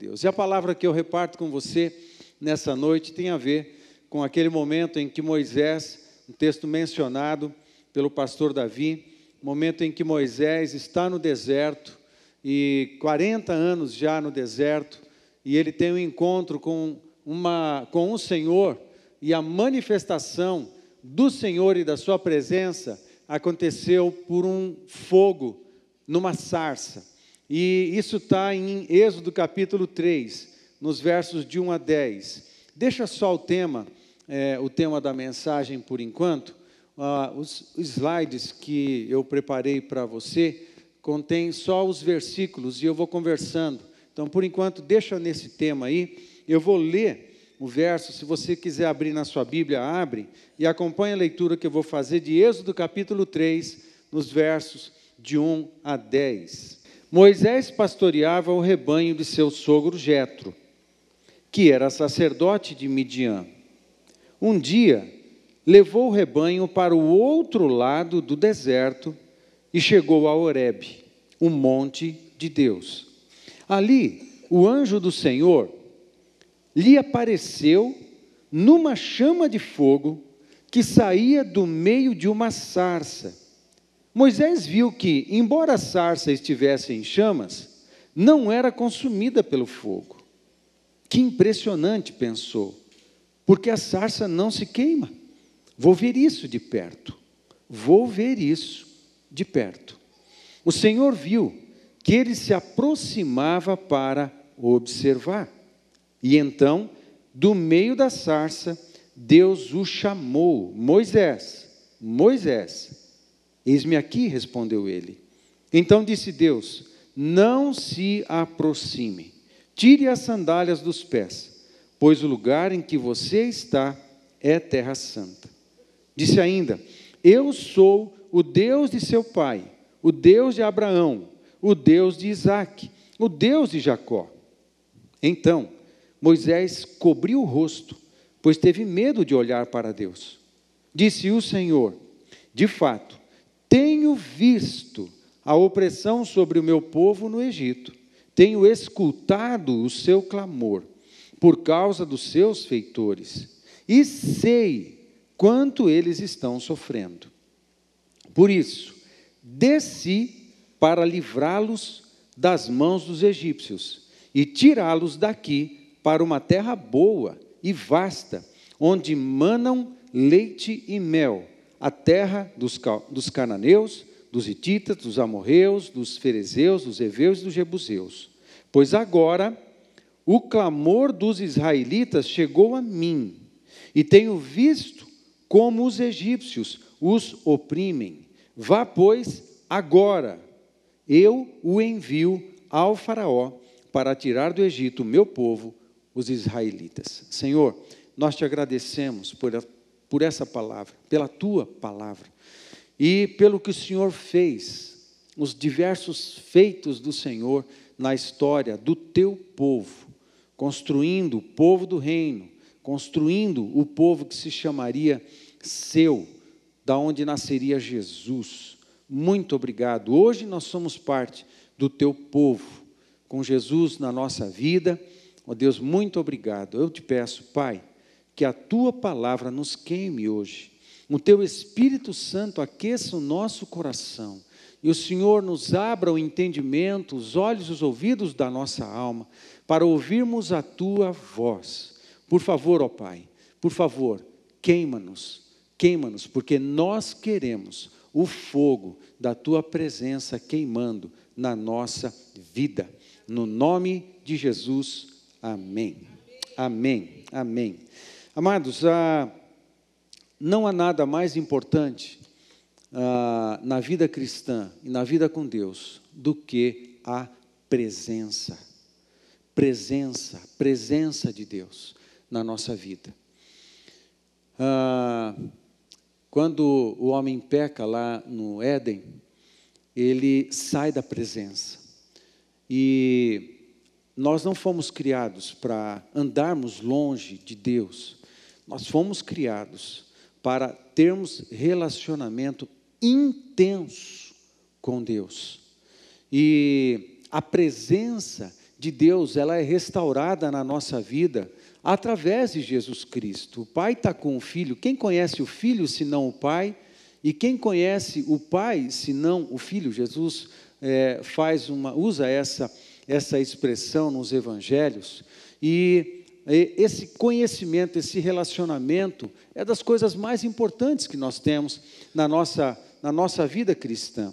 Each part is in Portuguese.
Deus. E a palavra que eu reparto com você nessa noite tem a ver com aquele momento em que Moisés, um texto mencionado pelo pastor Davi, momento em que Moisés está no deserto e 40 anos já no deserto, e ele tem um encontro com uma com o Senhor e a manifestação do Senhor e da sua presença aconteceu por um fogo numa sarça. E isso está em Êxodo capítulo 3, nos versos de 1 a 10. Deixa só o tema, é, o tema da mensagem por enquanto. Ah, os slides que eu preparei para você contém só os versículos e eu vou conversando. Então, por enquanto, deixa nesse tema aí. Eu vou ler o verso, se você quiser abrir na sua Bíblia, abre e acompanhe a leitura que eu vou fazer de Êxodo capítulo 3, nos versos de 1 a 10. Moisés pastoreava o rebanho de seu sogro Jetro, que era sacerdote de Midian. Um dia, levou o rebanho para o outro lado do deserto e chegou a Horebe, o monte de Deus. Ali, o anjo do Senhor lhe apareceu numa chama de fogo que saía do meio de uma sarça Moisés viu que, embora a sarça estivesse em chamas, não era consumida pelo fogo. Que impressionante, pensou, porque a sarça não se queima. Vou ver isso de perto. Vou ver isso de perto. O Senhor viu que ele se aproximava para observar. E então, do meio da sarça, Deus o chamou: Moisés, Moisés. Eis-me aqui, respondeu ele. Então disse Deus: Não se aproxime, tire as sandálias dos pés, pois o lugar em que você está é terra santa. Disse ainda: Eu sou o Deus de seu pai, o Deus de Abraão, o Deus de Isaque, o Deus de Jacó. Então Moisés cobriu o rosto, pois teve medo de olhar para Deus. Disse o Senhor: De fato, tenho visto a opressão sobre o meu povo no Egito, tenho escutado o seu clamor por causa dos seus feitores, e sei quanto eles estão sofrendo. Por isso, desci para livrá-los das mãos dos egípcios e tirá-los daqui para uma terra boa e vasta, onde manam leite e mel a terra dos, dos cananeus, dos hititas, dos amorreus, dos ferezeus, dos heveus e dos jebuseus. Pois agora o clamor dos israelitas chegou a mim, e tenho visto como os egípcios os oprimem. Vá, pois, agora, eu o envio ao Faraó para tirar do Egito o meu povo, os israelitas. Senhor, nós te agradecemos por por essa palavra, pela tua palavra e pelo que o Senhor fez, os diversos feitos do Senhor na história do teu povo, construindo o povo do reino, construindo o povo que se chamaria seu, da onde nasceria Jesus. Muito obrigado. Hoje nós somos parte do teu povo, com Jesus na nossa vida. Ó oh Deus, muito obrigado. Eu te peço, Pai, que a tua palavra nos queime hoje. O teu Espírito Santo aqueça o nosso coração. E o Senhor nos abra o entendimento, os olhos e os ouvidos da nossa alma, para ouvirmos a tua voz. Por favor, ó Pai, por favor, queima-nos, queima-nos, porque nós queremos o fogo da tua presença queimando na nossa vida. No nome de Jesus, amém. Amém. Amém. Amados, ah, não há nada mais importante ah, na vida cristã e na vida com Deus do que a presença. Presença, presença de Deus na nossa vida. Ah, quando o homem peca lá no Éden, ele sai da presença. E nós não fomos criados para andarmos longe de Deus. Nós fomos criados para termos relacionamento intenso com Deus. E a presença de Deus, ela é restaurada na nossa vida através de Jesus Cristo. O Pai está com o Filho. Quem conhece o Filho, senão o Pai? E quem conhece o Pai, senão o Filho? Jesus é, faz uma, usa essa, essa expressão nos Evangelhos. E esse conhecimento, esse relacionamento é das coisas mais importantes que nós temos na nossa, na nossa vida cristã.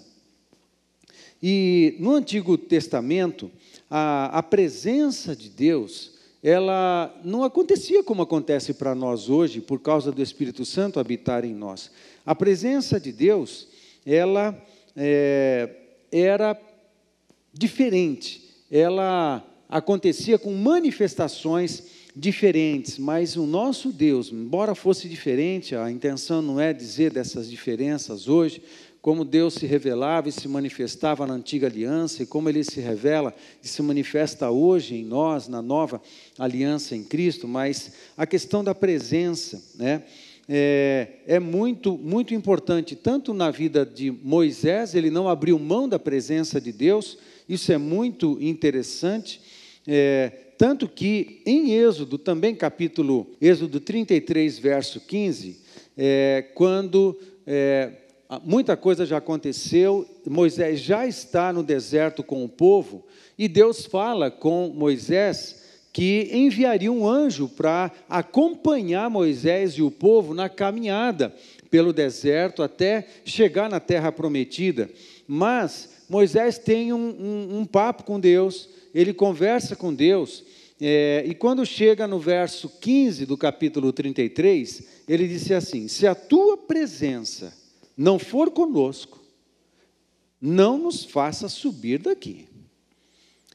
E no Antigo Testamento, a, a presença de Deus, ela não acontecia como acontece para nós hoje, por causa do Espírito Santo habitar em nós. A presença de Deus, ela é, era diferente, ela acontecia com manifestações diferentes, mas o nosso Deus, embora fosse diferente, a intenção não é dizer dessas diferenças hoje, como Deus se revelava e se manifestava na antiga aliança e como ele se revela e se manifesta hoje em nós, na nova aliança em Cristo, mas a questão da presença, né? É, é, muito, muito importante, tanto na vida de Moisés, ele não abriu mão da presença de Deus, isso é muito interessante, é, tanto que em Êxodo, também capítulo, Êxodo 33, verso 15, é, quando é, muita coisa já aconteceu, Moisés já está no deserto com o povo, e Deus fala com Moisés que enviaria um anjo para acompanhar Moisés e o povo na caminhada pelo deserto até chegar na terra prometida. Mas Moisés tem um, um, um papo com Deus, ele conversa com Deus, é, e quando chega no verso 15 do capítulo 33, ele disse assim: Se a tua presença não for conosco, não nos faça subir daqui.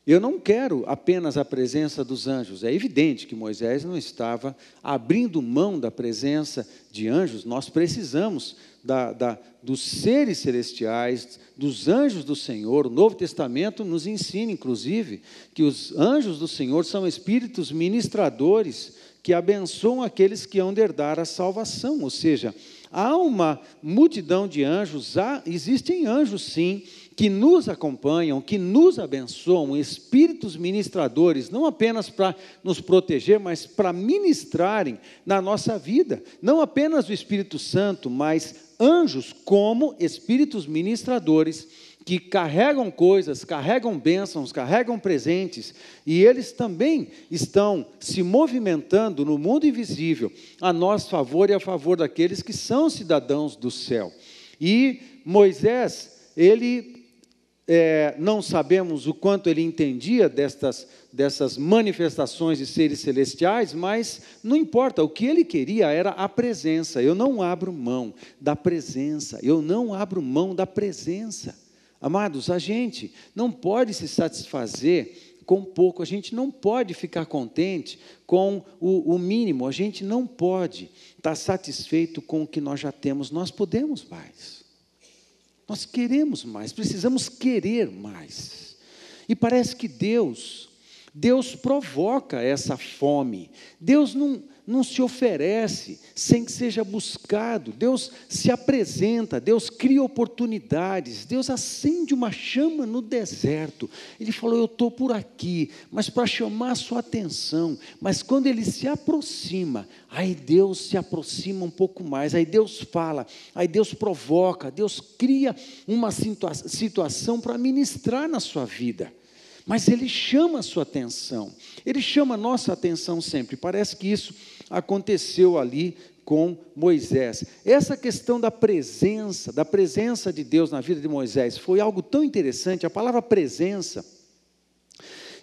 Eu não quero apenas a presença dos anjos. É evidente que Moisés não estava abrindo mão da presença de anjos. Nós precisamos da, da, dos seres celestiais, dos anjos do Senhor. O Novo Testamento nos ensina, inclusive, que os anjos do Senhor são espíritos ministradores que abençoam aqueles que hão de herdar a salvação. Ou seja, há uma multidão de anjos, há, existem anjos sim que nos acompanham, que nos abençoam, espíritos ministradores, não apenas para nos proteger, mas para ministrarem na nossa vida. Não apenas o Espírito Santo, mas anjos como espíritos ministradores que carregam coisas, carregam bênçãos, carregam presentes, e eles também estão se movimentando no mundo invisível a nosso favor e a favor daqueles que são cidadãos do céu. E Moisés, ele é, não sabemos o quanto ele entendia destas, dessas manifestações de seres celestiais, mas não importa, o que ele queria era a presença. Eu não abro mão da presença, eu não abro mão da presença. Amados, a gente não pode se satisfazer com pouco, a gente não pode ficar contente com o, o mínimo, a gente não pode estar satisfeito com o que nós já temos, nós podemos mais. Nós queremos mais, precisamos querer mais. E parece que Deus, Deus provoca essa fome. Deus não, não se oferece sem que seja buscado. Deus se apresenta, Deus cria oportunidades, Deus acende uma chama no deserto. Ele falou: Eu estou por aqui, mas para chamar a sua atenção. Mas quando ele se aproxima, aí Deus se aproxima um pouco mais, aí Deus fala, aí Deus provoca, Deus cria uma situa situação para ministrar na sua vida mas ele chama a sua atenção, ele chama a nossa atenção sempre. Parece que isso aconteceu ali com Moisés. Essa questão da presença, da presença de Deus na vida de Moisés, foi algo tão interessante. A palavra presença,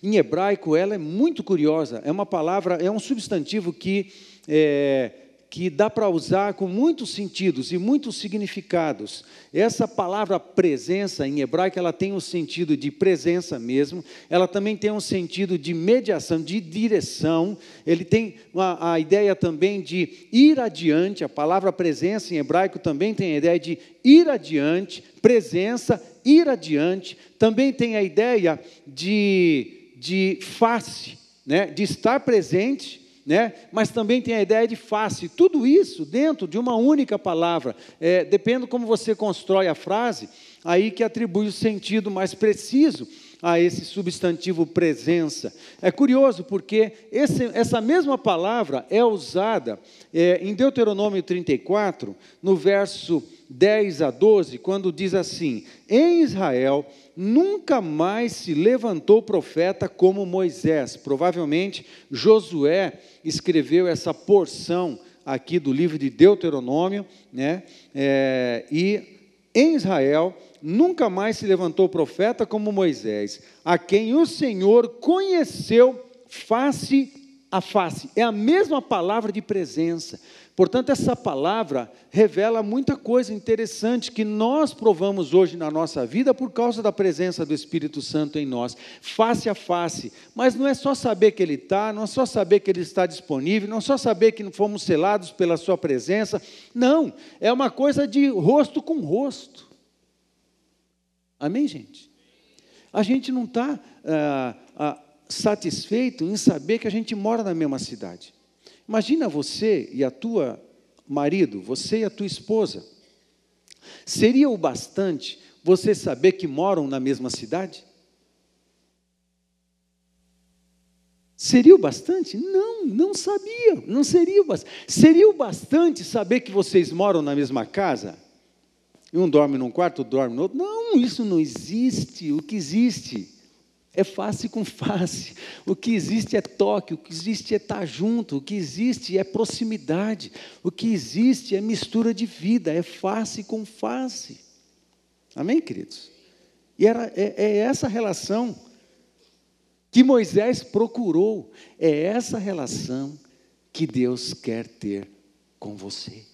em hebraico, ela é muito curiosa. É uma palavra, é um substantivo que é, que dá para usar com muitos sentidos e muitos significados. Essa palavra presença em hebraico, ela tem um sentido de presença mesmo, ela também tem um sentido de mediação, de direção, ele tem uma, a ideia também de ir adiante, a palavra presença em hebraico também tem a ideia de ir adiante, presença, ir adiante, também tem a ideia de, de face, né, de estar presente, né? mas também tem a ideia de face. Tudo isso dentro de uma única palavra. É, depende como você constrói a frase, aí que atribui o sentido mais preciso a esse substantivo presença. É curioso porque esse, essa mesma palavra é usada é, em Deuteronômio 34, no verso 10 a 12, quando diz assim: Em Israel nunca mais se levantou profeta como Moisés. Provavelmente Josué escreveu essa porção aqui do livro de Deuteronômio, né? É, e em Israel nunca mais se levantou profeta como Moisés, a quem o Senhor conheceu face a face. É a mesma palavra de presença. Portanto, essa palavra revela muita coisa interessante que nós provamos hoje na nossa vida por causa da presença do Espírito Santo em nós, face a face. Mas não é só saber que Ele está, não é só saber que Ele está disponível, não é só saber que fomos selados pela Sua presença. Não, é uma coisa de rosto com rosto. Amém, gente? A gente não está ah, ah, satisfeito em saber que a gente mora na mesma cidade. Imagina você e a tua marido, você e a tua esposa. Seria o bastante você saber que moram na mesma cidade? Seria o bastante? Não, não sabia, não seria o bastante. Seria o bastante saber que vocês moram na mesma casa? E um dorme num quarto, dorme no outro. Não, isso não existe. O que existe é face com face. O que existe é toque, o que existe é estar junto, o que existe é proximidade, o que existe é mistura de vida, é face com face. Amém, queridos? E era, é, é essa relação que Moisés procurou, é essa relação que Deus quer ter com você.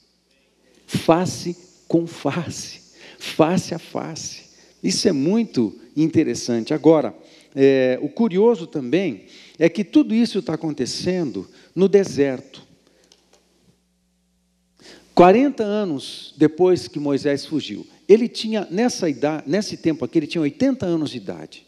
Face com face, face a face. Isso é muito interessante. Agora, é, o curioso também é que tudo isso está acontecendo no deserto. 40 anos depois que Moisés fugiu, ele tinha, nessa idade, nesse tempo aqui, ele tinha 80 anos de idade.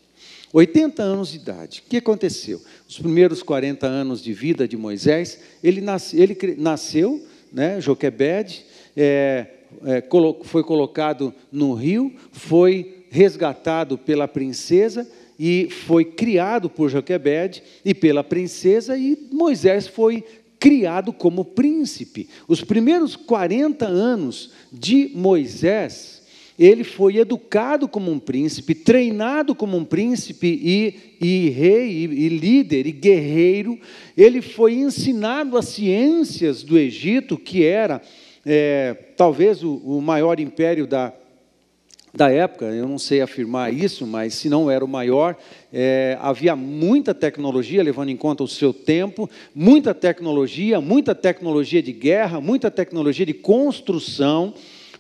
80 anos de idade. O que aconteceu? Os primeiros 40 anos de vida de Moisés, ele, nasce, ele nasceu, né, Joquebed, é, é, foi colocado no rio, foi resgatado pela princesa e foi criado por Joquebed e pela princesa, e Moisés foi criado como príncipe. Os primeiros 40 anos de Moisés, ele foi educado como um príncipe, treinado como um príncipe e, e rei, e, e líder, e guerreiro. Ele foi ensinado as ciências do Egito, que era é, talvez o, o maior império da, da época, eu não sei afirmar isso, mas se não era o maior, é, havia muita tecnologia, levando em conta o seu tempo, muita tecnologia, muita tecnologia de guerra, muita tecnologia de construção,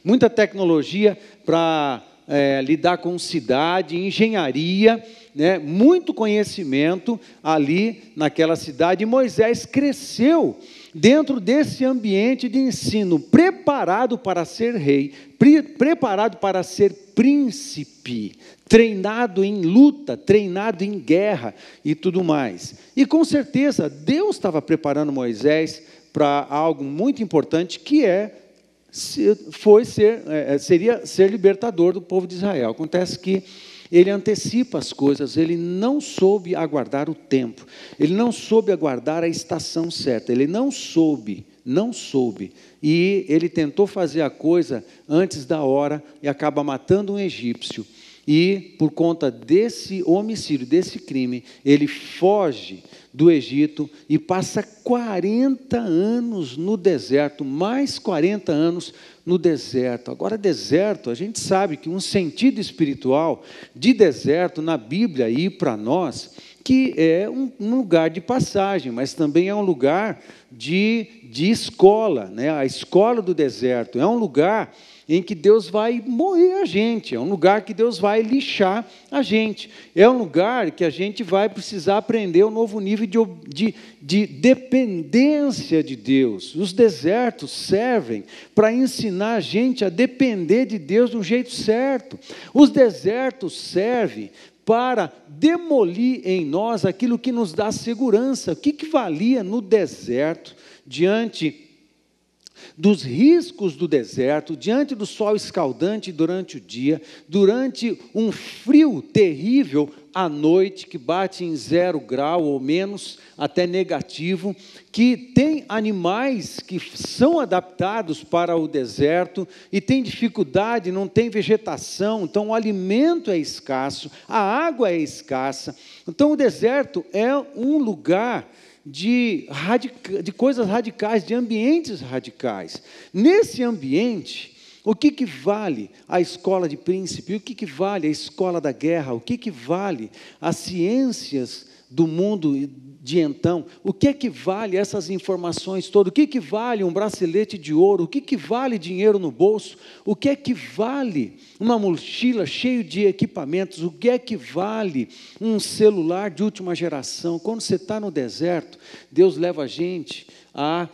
muita tecnologia para é, lidar com cidade, engenharia, né, muito conhecimento ali naquela cidade. E Moisés cresceu dentro desse ambiente de ensino, preparado para ser rei, pre preparado para ser príncipe, treinado em luta, treinado em guerra e tudo mais. E com certeza Deus estava preparando Moisés para algo muito importante que é foi ser é, seria ser libertador do povo de Israel. Acontece que ele antecipa as coisas, ele não soube aguardar o tempo, ele não soube aguardar a estação certa, ele não soube, não soube. E ele tentou fazer a coisa antes da hora e acaba matando um egípcio. E por conta desse homicídio, desse crime, ele foge do Egito e passa 40 anos no deserto, mais 40 anos no deserto. Agora, deserto, a gente sabe que um sentido espiritual de deserto na Bíblia e para nós, que é um, um, lugar de passagem, mas também é um lugar de, de escola, né? a escola do deserto. É um lugar em que Deus vai moer a gente, é um lugar que Deus vai lixar a gente, é um lugar que a gente vai precisar aprender um novo nível de, de, de dependência de Deus. Os desertos servem para ensinar a gente a depender de Deus do jeito certo. Os desertos servem para demolir em nós aquilo que nos dá segurança. O que, que valia no deserto diante dos riscos do deserto, diante do sol escaldante durante o dia, durante um frio terrível, à noite, que bate em zero grau ou menos, até negativo, que tem animais que são adaptados para o deserto e tem dificuldade, não tem vegetação, então o alimento é escasso, a água é escassa. Então o deserto é um lugar de, de coisas radicais, de ambientes radicais. Nesse ambiente, o que, que vale a escola de príncipe? O que, que vale a escola da guerra? O que, que vale as ciências do mundo de então? O que é que vale essas informações todas? O que, que vale um bracelete de ouro? O que, que vale dinheiro no bolso? O que é que vale uma mochila cheia de equipamentos? O que é que vale um celular de última geração? Quando você está no deserto, Deus leva a gente a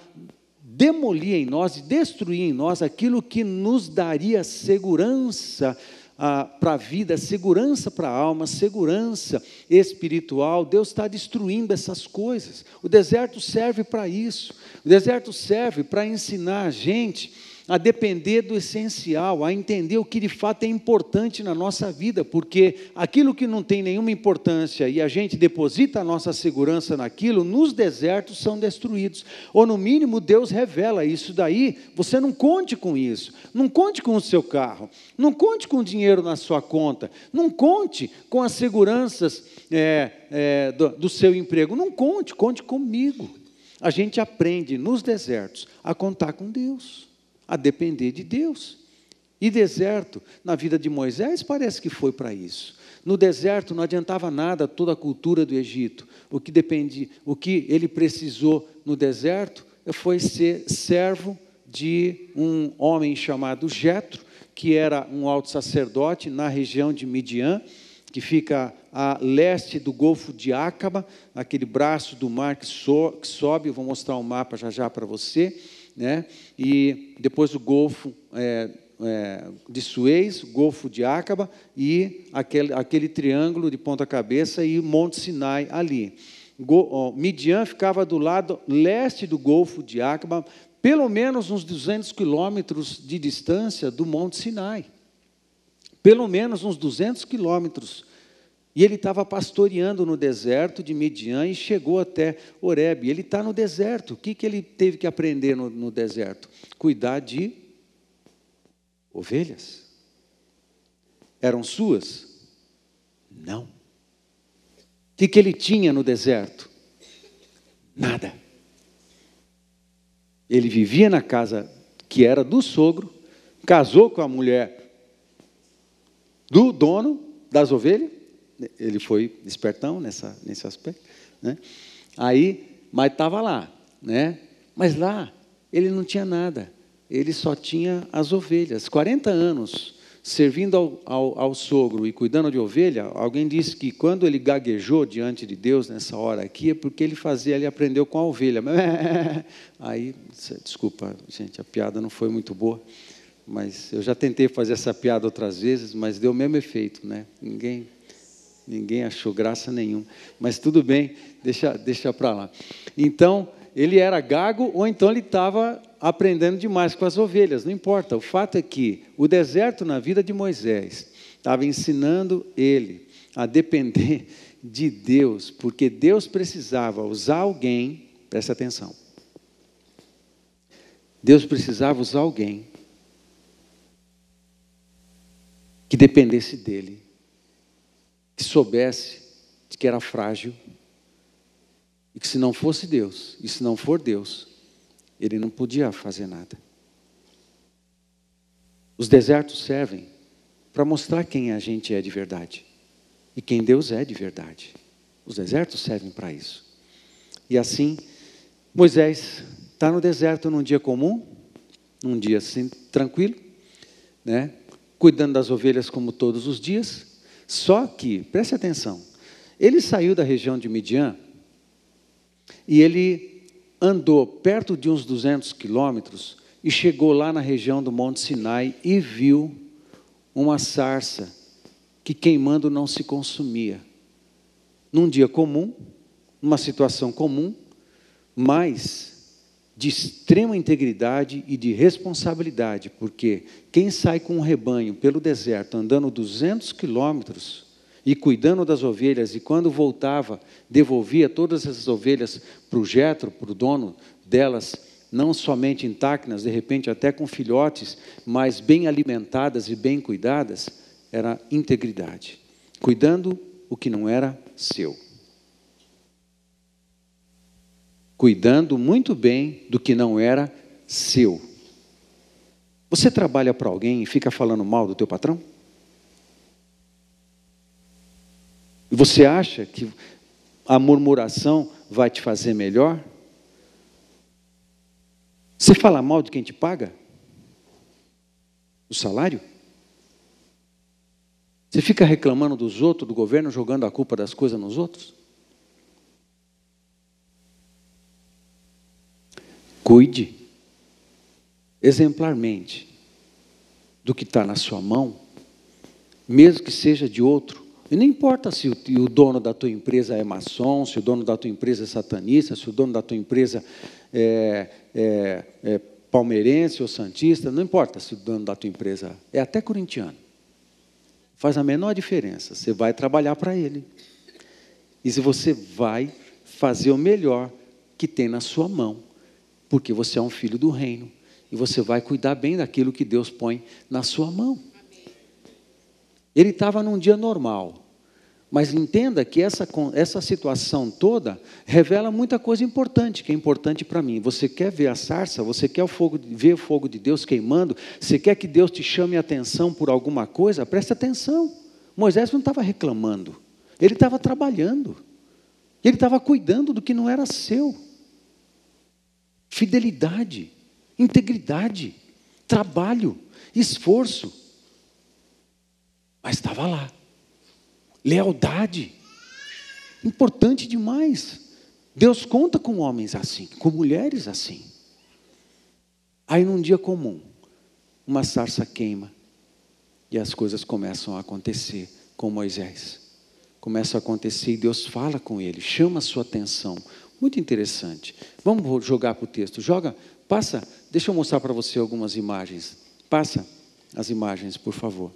demolir em nós e destruir em nós aquilo que nos daria segurança ah, para a vida, segurança para a alma, segurança espiritual. Deus está destruindo essas coisas. O deserto serve para isso. O deserto serve para ensinar a gente a depender do essencial, a entender o que de fato é importante na nossa vida, porque aquilo que não tem nenhuma importância e a gente deposita a nossa segurança naquilo, nos desertos são destruídos. Ou no mínimo Deus revela isso daí, você não conte com isso, não conte com o seu carro, não conte com o dinheiro na sua conta, não conte com as seguranças é, é, do, do seu emprego, não conte, conte comigo. A gente aprende nos desertos a contar com Deus a depender de Deus. E deserto, na vida de Moisés, parece que foi para isso. No deserto não adiantava nada toda a cultura do Egito. O que depende, o que ele precisou no deserto foi ser servo de um homem chamado Jetro, que era um alto sacerdote na região de Midian, que fica a leste do Golfo de Acaba, aquele braço do mar que, so, que sobe. Vou mostrar o um mapa já já para você né? e depois o Golfo é, é, de Suez, Golfo de Acaba e aquele, aquele triângulo de ponta cabeça e Monte Sinai ali. Midian ficava do lado leste do Golfo de Acaba, pelo menos uns 200 quilômetros de distância do Monte Sinai. Pelo menos uns 200 quilômetros e ele estava pastoreando no deserto de Midian e chegou até Horeb. Ele está no deserto. O que, que ele teve que aprender no, no deserto? Cuidar de ovelhas. Eram suas? Não. O que, que ele tinha no deserto? Nada. Ele vivia na casa que era do sogro, casou com a mulher do dono das ovelhas ele foi espertão nessa, nesse aspecto. Né? Aí, mas estava lá. Né? Mas lá, ele não tinha nada. Ele só tinha as ovelhas. 40 anos servindo ao, ao, ao, sogro e cuidando de ovelha, alguém disse que quando ele gaguejou diante de Deus nessa hora aqui, é porque ele fazia, ele aprendeu com a ovelha. Aí, desculpa, gente, a piada não foi muito boa, mas eu já tentei fazer essa piada outras vezes, mas deu o mesmo efeito, né? Ninguém Ninguém achou graça nenhuma. Mas tudo bem, deixa, deixa para lá. Então, ele era gago ou então ele estava aprendendo demais com as ovelhas, não importa. O fato é que o deserto na vida de Moisés estava ensinando ele a depender de Deus, porque Deus precisava usar alguém, presta atenção. Deus precisava usar alguém que dependesse dele soubesse de que era frágil e que se não fosse Deus, e se não for Deus, ele não podia fazer nada. Os desertos servem para mostrar quem a gente é de verdade e quem Deus é de verdade. Os desertos servem para isso. E assim, Moisés está no deserto num dia comum, num dia assim, tranquilo, né? cuidando das ovelhas como todos os dias, só que, preste atenção, ele saiu da região de Midian e ele andou perto de uns 200 quilômetros e chegou lá na região do Monte Sinai e viu uma sarça que queimando não se consumia. Num dia comum, numa situação comum, mas de extrema integridade e de responsabilidade, porque quem sai com um rebanho pelo deserto andando 200 quilômetros e cuidando das ovelhas, e quando voltava, devolvia todas essas ovelhas para o Jetro, para o dono delas, não somente intactas, de repente até com filhotes, mas bem alimentadas e bem cuidadas, era integridade, cuidando o que não era seu. Cuidando muito bem do que não era seu. Você trabalha para alguém e fica falando mal do teu patrão? E você acha que a murmuração vai te fazer melhor? Você fala mal de quem te paga? O salário? Você fica reclamando dos outros, do governo, jogando a culpa das coisas nos outros? Cuide exemplarmente do que está na sua mão, mesmo que seja de outro, e não importa se o, dono da tua empresa é maçom, se o dono da tua empresa é satanista, se o dono da tua empresa é, é, é palmeirense ou santista, não importa se o dono da tua empresa é até corintiano. Faz a menor diferença. Você vai trabalhar para ele. E se você vai fazer o melhor que tem na sua mão, porque você é um filho do reino. E você vai cuidar bem daquilo que Deus põe na sua mão. Ele estava num dia normal. Mas entenda que essa, essa situação toda revela muita coisa importante, que é importante para mim. Você quer ver a sarça? Você quer o fogo, ver o fogo de Deus queimando? Você quer que Deus te chame a atenção por alguma coisa? Preste atenção. Moisés não estava reclamando, ele estava trabalhando, ele estava cuidando do que não era seu. Fidelidade, integridade, trabalho, esforço. Mas estava lá lealdade. Importante demais. Deus conta com homens assim, com mulheres assim. Aí num dia comum, uma sarça queima e as coisas começam a acontecer com Moisés. Começa a acontecer e Deus fala com ele, chama a sua atenção. Muito interessante. Vamos jogar para o texto. Joga, passa, deixa eu mostrar para você algumas imagens. Passa as imagens, por favor.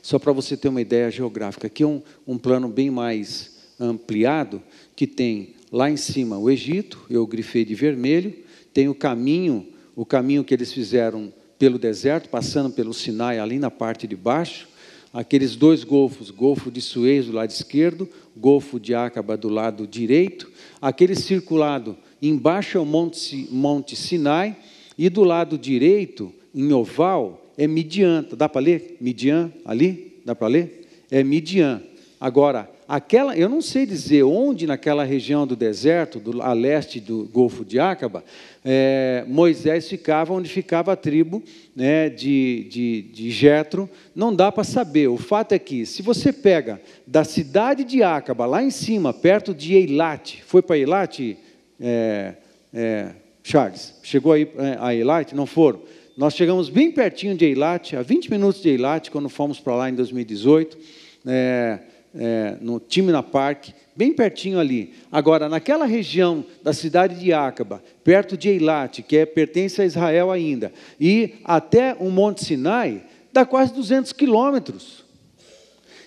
Só para você ter uma ideia geográfica, aqui é um, um plano bem mais ampliado, que tem lá em cima o Egito, eu grifei de vermelho, tem o caminho, o caminho que eles fizeram pelo deserto, passando pelo Sinai ali na parte de baixo, aqueles dois golfos, Golfo de Suez do lado esquerdo, Golfo de Acaba do lado direito, aquele circulado embaixo é o Monte, Monte Sinai, e do lado direito, em oval, é Midian. Dá para ler? Midian ali? Dá para ler? É Midian. Agora, aquela, eu não sei dizer onde naquela região do deserto, do, a leste do Golfo de Acaba, é, Moisés ficava onde ficava a tribo né, de, de, de Jetro. Não dá para saber. O fato é que, se você pega da cidade de Acaba, lá em cima, perto de Eilat, foi para Eilat, é, é, Charles? Chegou aí é, a Eilat? Não foram? Nós chegamos bem pertinho de Eilat, a 20 minutos de Eilat, quando fomos para lá em 2018, é, é, no Timna Park, bem pertinho ali. Agora, naquela região da cidade de Acaba, perto de Eilat, que é, pertence a Israel ainda, e até o Monte Sinai, dá quase 200 quilômetros.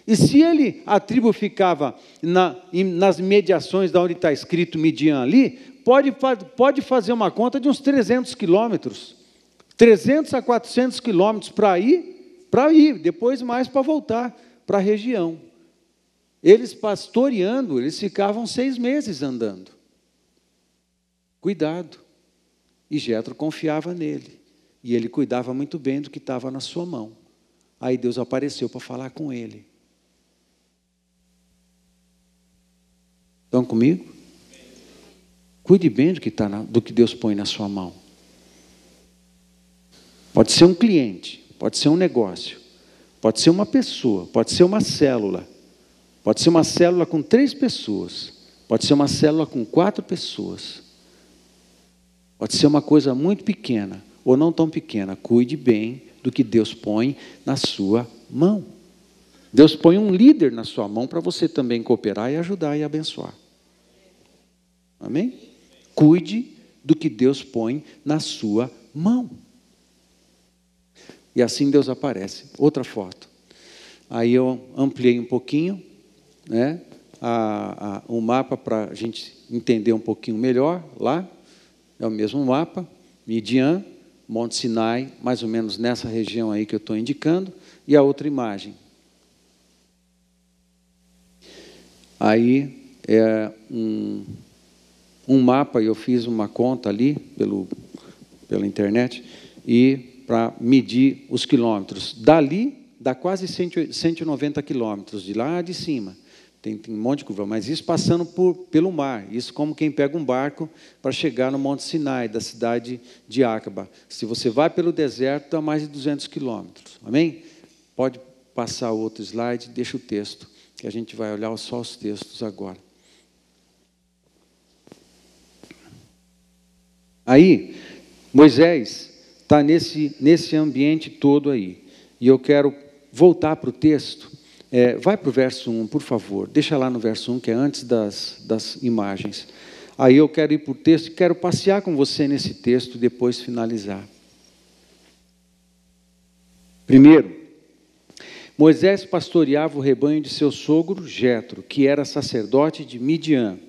E se ele, a tribo ficava na, nas mediações da onde está escrito Midian ali, pode, pode fazer uma conta de uns 300 quilômetros. 300 a 400 quilômetros para ir, para ir, depois mais para voltar para a região. Eles pastoreando, eles ficavam seis meses andando. Cuidado. E Jetro confiava nele. E ele cuidava muito bem do que estava na sua mão. Aí Deus apareceu para falar com ele. Estão comigo? Cuide bem do que, tá na, do que Deus põe na sua mão. Pode ser um cliente, pode ser um negócio, pode ser uma pessoa, pode ser uma célula, pode ser uma célula com três pessoas, pode ser uma célula com quatro pessoas, pode ser uma coisa muito pequena ou não tão pequena. Cuide bem do que Deus põe na sua mão. Deus põe um líder na sua mão para você também cooperar e ajudar e abençoar. Amém? Cuide do que Deus põe na sua mão. E assim Deus aparece. Outra foto. Aí eu ampliei um pouquinho, né? A, a, o mapa para a gente entender um pouquinho melhor lá. É o mesmo mapa, Midian, Monte Sinai, mais ou menos nessa região aí que eu estou indicando, e a outra imagem. Aí é um, um mapa, eu fiz uma conta ali pelo, pela internet, e para medir os quilômetros. Dali dá quase 190 quilômetros, de lá de cima. Tem, tem, um monte de curva, mas isso passando por, pelo mar. Isso como quem pega um barco para chegar no Monte Sinai, da cidade de Acaba. Se você vai pelo deserto, dá mais de 200 quilômetros. Amém? Pode passar outro slide, deixa o texto, que a gente vai olhar só os textos agora. Aí, Moisés está nesse, nesse ambiente todo aí. E eu quero voltar para o texto. É, vai para o verso 1, por favor. Deixa lá no verso 1, que é antes das, das imagens. Aí eu quero ir para o texto quero passear com você nesse texto e depois finalizar. Primeiro, Moisés pastoreava o rebanho de seu sogro Jetro, que era sacerdote de Midian.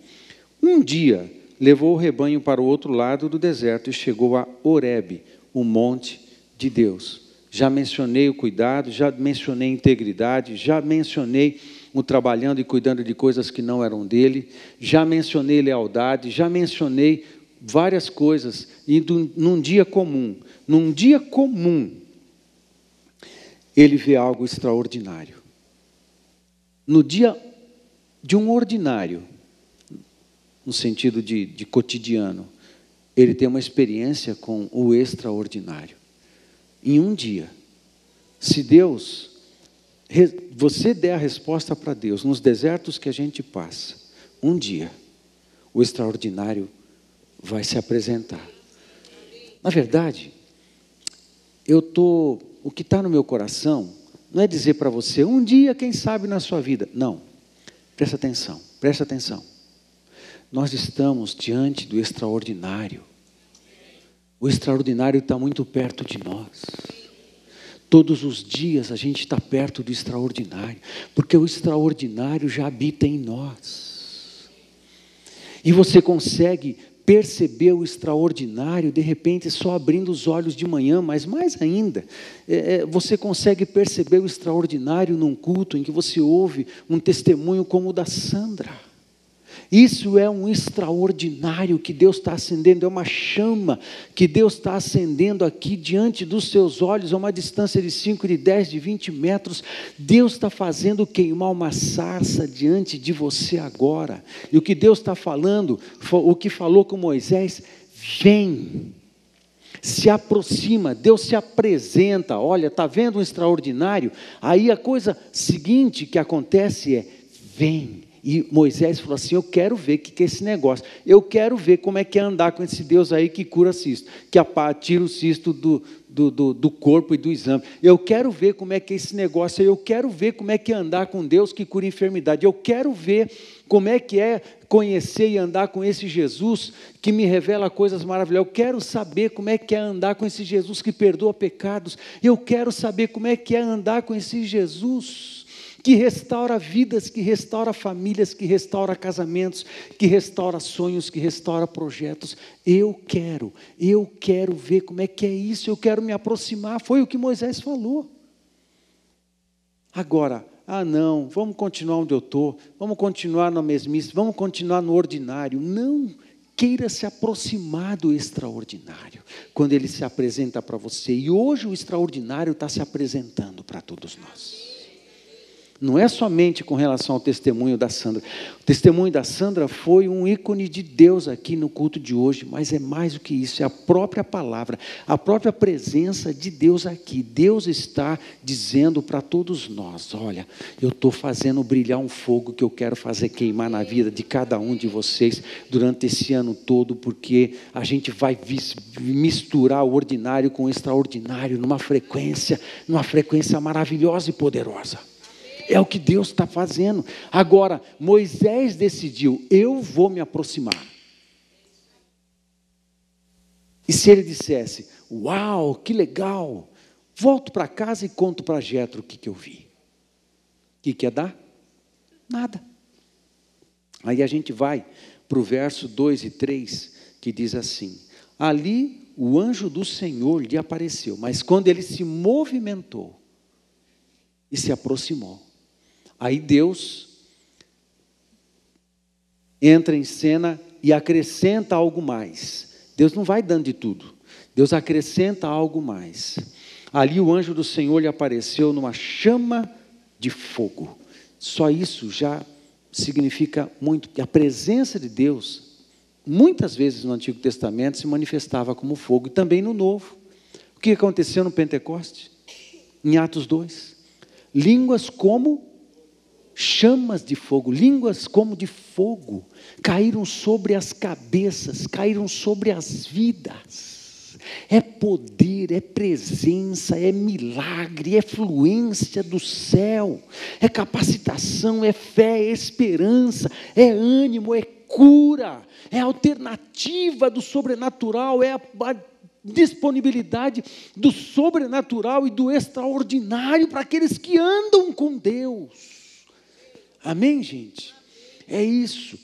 Um dia, levou o rebanho para o outro lado do deserto e chegou a Horebe, o monte de Deus. Já mencionei o cuidado, já mencionei integridade, já mencionei o trabalhando e cuidando de coisas que não eram dele, já mencionei lealdade, já mencionei várias coisas, e num dia comum, num dia comum, ele vê algo extraordinário. No dia de um ordinário, no sentido de, de cotidiano, ele tem uma experiência com o extraordinário. Em um dia, se Deus, você der a resposta para Deus nos desertos que a gente passa, um dia, o extraordinário vai se apresentar. Na verdade, eu tô, o que está no meu coração não é dizer para você um dia, quem sabe na sua vida. Não. Presta atenção, presta atenção. Nós estamos diante do extraordinário. O extraordinário está muito perto de nós. Todos os dias a gente está perto do extraordinário, porque o extraordinário já habita em nós. E você consegue perceber o extraordinário, de repente, só abrindo os olhos de manhã, mas mais ainda, é, é você consegue perceber o extraordinário num culto em que você ouve um testemunho como o da Sandra. Isso é um extraordinário que Deus está acendendo, é uma chama que Deus está acendendo aqui diante dos seus olhos, a uma distância de 5, de 10, de 20 metros. Deus está fazendo queimar uma sarça diante de você agora. E o que Deus está falando, o que falou com Moisés, vem se aproxima, Deus se apresenta. Olha, está vendo um extraordinário? Aí a coisa seguinte que acontece é: vem, e Moisés falou assim: Eu quero ver o que, que é esse negócio. Eu quero ver como é que é andar com esse Deus aí que cura cisto, que tira o cisto do, do, do, do, corpo e do exame. Eu quero ver como é que é esse negócio aí. Eu quero ver como é que é andar com Deus que cura enfermidade. Eu quero ver como é que é conhecer e andar com esse Jesus que me revela coisas maravilhosas. Eu quero saber como é que é andar com esse Jesus que perdoa pecados. Eu quero saber como é que é andar com esse Jesus que restaura vidas, que restaura famílias, que restaura casamentos, que restaura sonhos, que restaura projetos. Eu quero, eu quero ver como é que é isso, eu quero me aproximar. Foi o que Moisés falou. Agora, ah, não, vamos continuar onde eu estou, vamos continuar na mesmice, vamos continuar no ordinário. Não, queira se aproximar do extraordinário, quando ele se apresenta para você. E hoje o extraordinário está se apresentando para todos nós. Não é somente com relação ao testemunho da Sandra. O testemunho da Sandra foi um ícone de Deus aqui no culto de hoje, mas é mais do que isso, é a própria palavra, a própria presença de Deus aqui. Deus está dizendo para todos nós: olha, eu estou fazendo brilhar um fogo que eu quero fazer queimar na vida de cada um de vocês durante esse ano todo, porque a gente vai misturar o ordinário com o extraordinário numa frequência, numa frequência maravilhosa e poderosa. É o que Deus está fazendo. Agora, Moisés decidiu: eu vou me aproximar. E se ele dissesse: Uau, que legal, volto para casa e conto para Jetro o que, que eu vi. que quer dar? Nada. Aí a gente vai para o verso 2 e 3, que diz assim: Ali o anjo do Senhor lhe apareceu, mas quando ele se movimentou e se aproximou, aí Deus entra em cena e acrescenta algo mais. Deus não vai dando de tudo, Deus acrescenta algo mais. Ali o anjo do Senhor lhe apareceu numa chama de fogo. Só isso já significa muito, que a presença de Deus, muitas vezes no Antigo Testamento, se manifestava como fogo, e também no Novo. O que aconteceu no Pentecoste? Em Atos 2. Línguas como chamas de fogo, línguas como de fogo, caíram sobre as cabeças, caíram sobre as vidas. É poder, é presença, é milagre, é fluência do céu, é capacitação, é fé, é esperança, é ânimo, é cura, é alternativa do sobrenatural, é a disponibilidade do sobrenatural e do extraordinário para aqueles que andam com Deus. Amém, gente? É isso.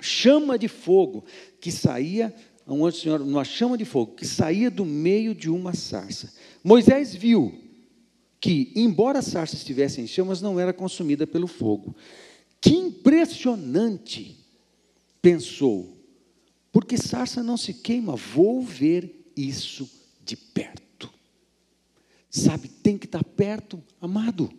Chama de fogo que saía um do Senhor, numa chama de fogo, que saía do meio de uma sarça. Moisés viu que, embora a sarça estivesse em chamas, não era consumida pelo fogo. Que impressionante! Pensou, porque sarça não se queima, vou ver isso de perto. Sabe, tem que estar perto, amado.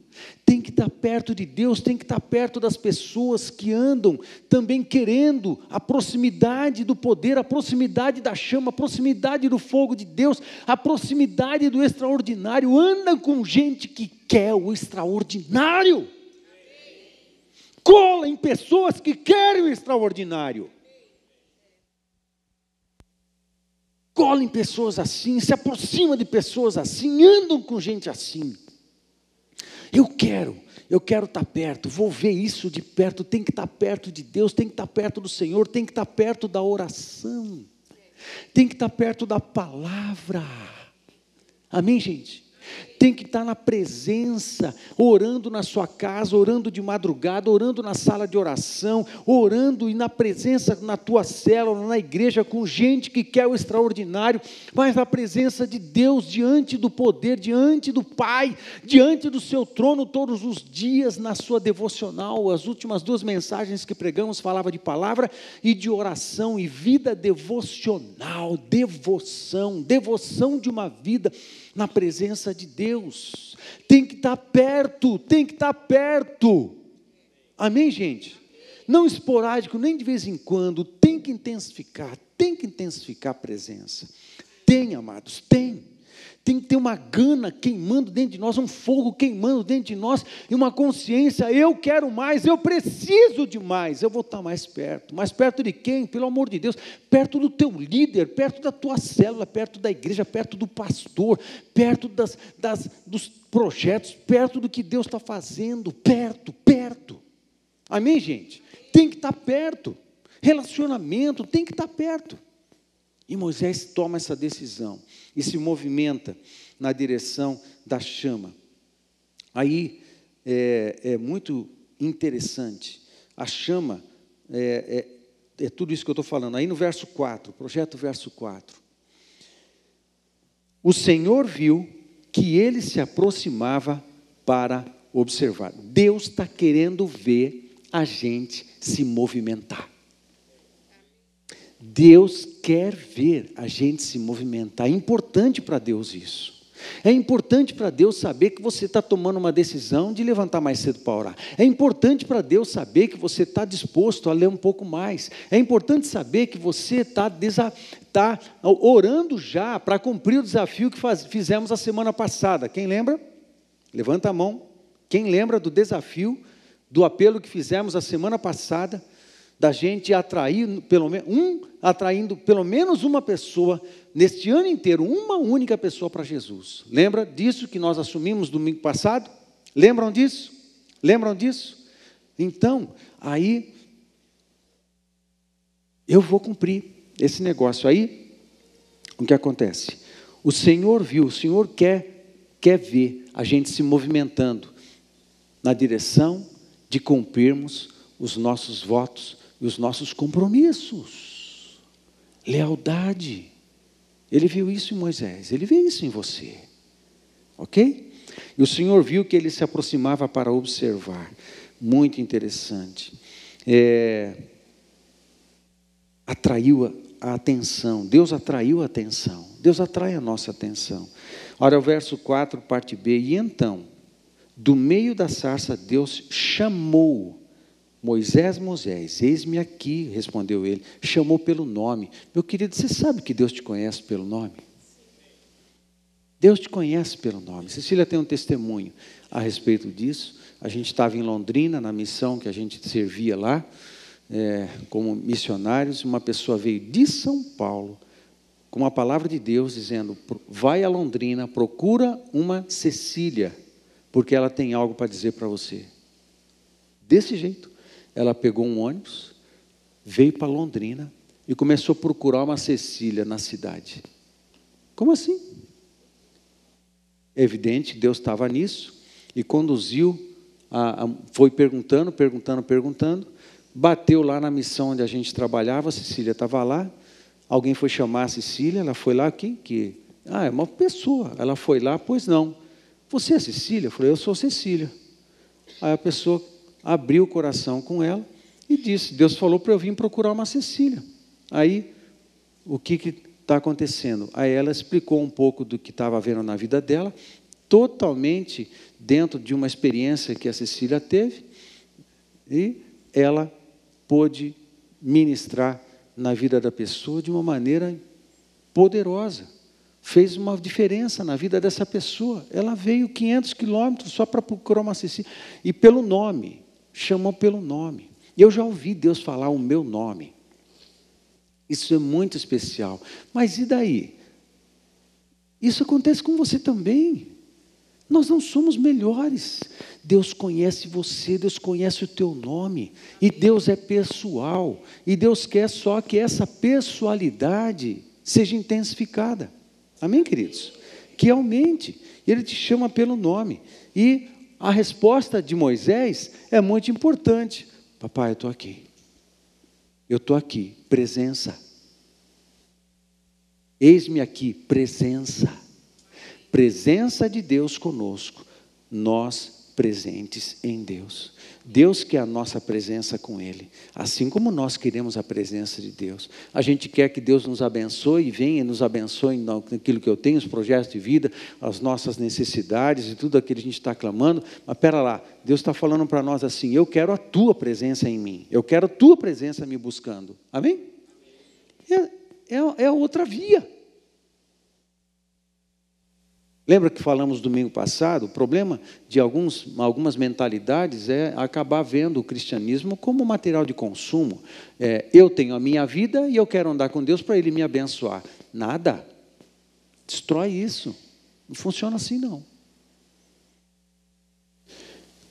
Tem que estar perto de Deus, tem que estar perto das pessoas que andam também querendo a proximidade do poder, a proximidade da chama, a proximidade do fogo de Deus, a proximidade do extraordinário. Anda com gente que quer o extraordinário. Cola em pessoas que querem o extraordinário. cola em pessoas assim, se aproxima de pessoas assim, andam com gente assim. Eu quero, eu quero estar perto, vou ver isso de perto, tem que estar perto de Deus, tem que estar perto do Senhor, tem que estar perto da oração, tem que estar perto da palavra. Amém, gente? Tem que estar na presença, orando na sua casa, orando de madrugada, orando na sala de oração, orando e na presença na tua célula, na igreja, com gente que quer o extraordinário, mas na presença de Deus, diante do poder, diante do Pai, diante do seu trono todos os dias, na sua devocional. As últimas duas mensagens que pregamos falava de palavra e de oração e vida devocional, devoção, devoção de uma vida na presença de Deus. Tem que estar perto, tem que estar perto. Amém, gente? Não esporádico, nem de vez em quando, tem que intensificar, tem que intensificar a presença. Tem, amados, tem tem que ter uma gana queimando dentro de nós, um fogo queimando dentro de nós, e uma consciência: eu quero mais, eu preciso de mais, eu vou estar mais perto. Mais perto de quem? Pelo amor de Deus, perto do teu líder, perto da tua célula, perto da igreja, perto do pastor, perto das, das dos projetos, perto do que Deus está fazendo, perto, perto. Amém, gente? Tem que estar perto. Relacionamento tem que estar perto. E Moisés toma essa decisão e se movimenta na direção da chama. Aí é, é muito interessante. A chama é, é, é tudo isso que eu estou falando. Aí no verso 4, projeto verso 4. O Senhor viu que ele se aproximava para observar. Deus está querendo ver a gente se movimentar. Deus quer ver a gente se movimentar. É importante para Deus isso. É importante para Deus saber que você está tomando uma decisão de levantar mais cedo para orar. É importante para Deus saber que você está disposto a ler um pouco mais. É importante saber que você está tá orando já para cumprir o desafio que faz, fizemos a semana passada. Quem lembra? Levanta a mão. Quem lembra do desafio, do apelo que fizemos a semana passada? Da gente atrair pelo menos um, atraindo pelo menos uma pessoa neste ano inteiro, uma única pessoa para Jesus. Lembra disso que nós assumimos domingo passado? Lembram disso? Lembram disso? Então, aí eu vou cumprir esse negócio aí. O que acontece? O Senhor viu, o Senhor quer quer ver a gente se movimentando na direção de cumprirmos os nossos votos e os nossos compromissos. Lealdade. Ele viu isso em Moisés, ele vê isso em você. Ok? E o Senhor viu que ele se aproximava para observar. Muito interessante. É, atraiu a atenção, Deus atraiu a atenção, Deus atrai a nossa atenção. Olha o verso 4, parte B. E então, do meio da sarça, Deus chamou Moisés, Moisés, eis-me aqui, respondeu ele, chamou pelo nome. Meu querido, você sabe que Deus te conhece pelo nome? Deus te conhece pelo nome. Cecília tem um testemunho a respeito disso. A gente estava em Londrina, na missão que a gente servia lá, é, como missionários. Uma pessoa veio de São Paulo com uma palavra de Deus dizendo: vai a Londrina, procura uma Cecília, porque ela tem algo para dizer para você. Desse jeito, ela pegou um ônibus, veio para Londrina e começou a procurar uma Cecília na cidade. Como assim? É evidente Deus estava nisso e conduziu, a, a, foi perguntando, perguntando, perguntando, bateu lá na missão onde a gente trabalhava, a Cecília estava lá, alguém foi chamar a Cecília, ela foi lá, quem que? Ah, é uma pessoa. Ela foi lá, pois não. Você é Cecília? Eu falei, eu sou Cecília. Aí a pessoa abriu o coração com ela e disse, Deus falou para eu vir procurar uma Cecília. Aí, o que está acontecendo? Aí ela explicou um pouco do que estava vendo na vida dela, totalmente dentro de uma experiência que a Cecília teve, e ela pôde ministrar na vida da pessoa de uma maneira poderosa. Fez uma diferença na vida dessa pessoa. Ela veio 500 quilômetros só para procurar uma Cecília. E pelo nome, chamou pelo nome. Eu já ouvi Deus falar o meu nome. Isso é muito especial. Mas e daí? Isso acontece com você também. Nós não somos melhores. Deus conhece você, Deus conhece o teu nome. E Deus é pessoal. E Deus quer só que essa pessoalidade seja intensificada. Amém, queridos? Que aumente. Ele te chama pelo nome. E a resposta de Moisés é muito importante. Papai, eu estou aqui. Eu estou aqui. Presença. Eis-me aqui. Presença presença de Deus conosco, nós presentes em Deus. Deus quer a nossa presença com Ele, assim como nós queremos a presença de Deus. A gente quer que Deus nos abençoe e venha e nos abençoe naquilo que eu tenho, os projetos de vida, as nossas necessidades e tudo aquilo que a gente está clamando. Mas pera lá, Deus está falando para nós assim: eu quero a tua presença em mim, eu quero a tua presença me buscando. Amém? É, é, é outra via. Lembra que falamos domingo passado? O problema de alguns, algumas mentalidades é acabar vendo o cristianismo como material de consumo. É, eu tenho a minha vida e eu quero andar com Deus para Ele me abençoar. Nada. Destrói isso. Não funciona assim, não.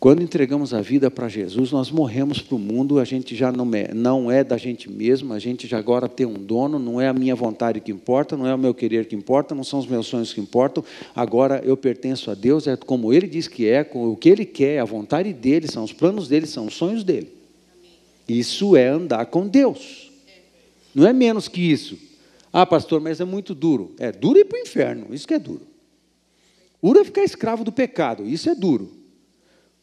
Quando entregamos a vida para Jesus, nós morremos para o mundo, a gente já não é, não é da gente mesmo, a gente já agora tem um dono, não é a minha vontade que importa, não é o meu querer que importa, não são os meus sonhos que importam, agora eu pertenço a Deus, é como Ele diz que é, o que Ele quer, a vontade dEle, são os planos dEle, são os sonhos dEle. Isso é andar com Deus, não é menos que isso. Ah, pastor, mas é muito duro. É duro ir para o inferno, isso que é duro. Duro é ficar escravo do pecado, isso é duro.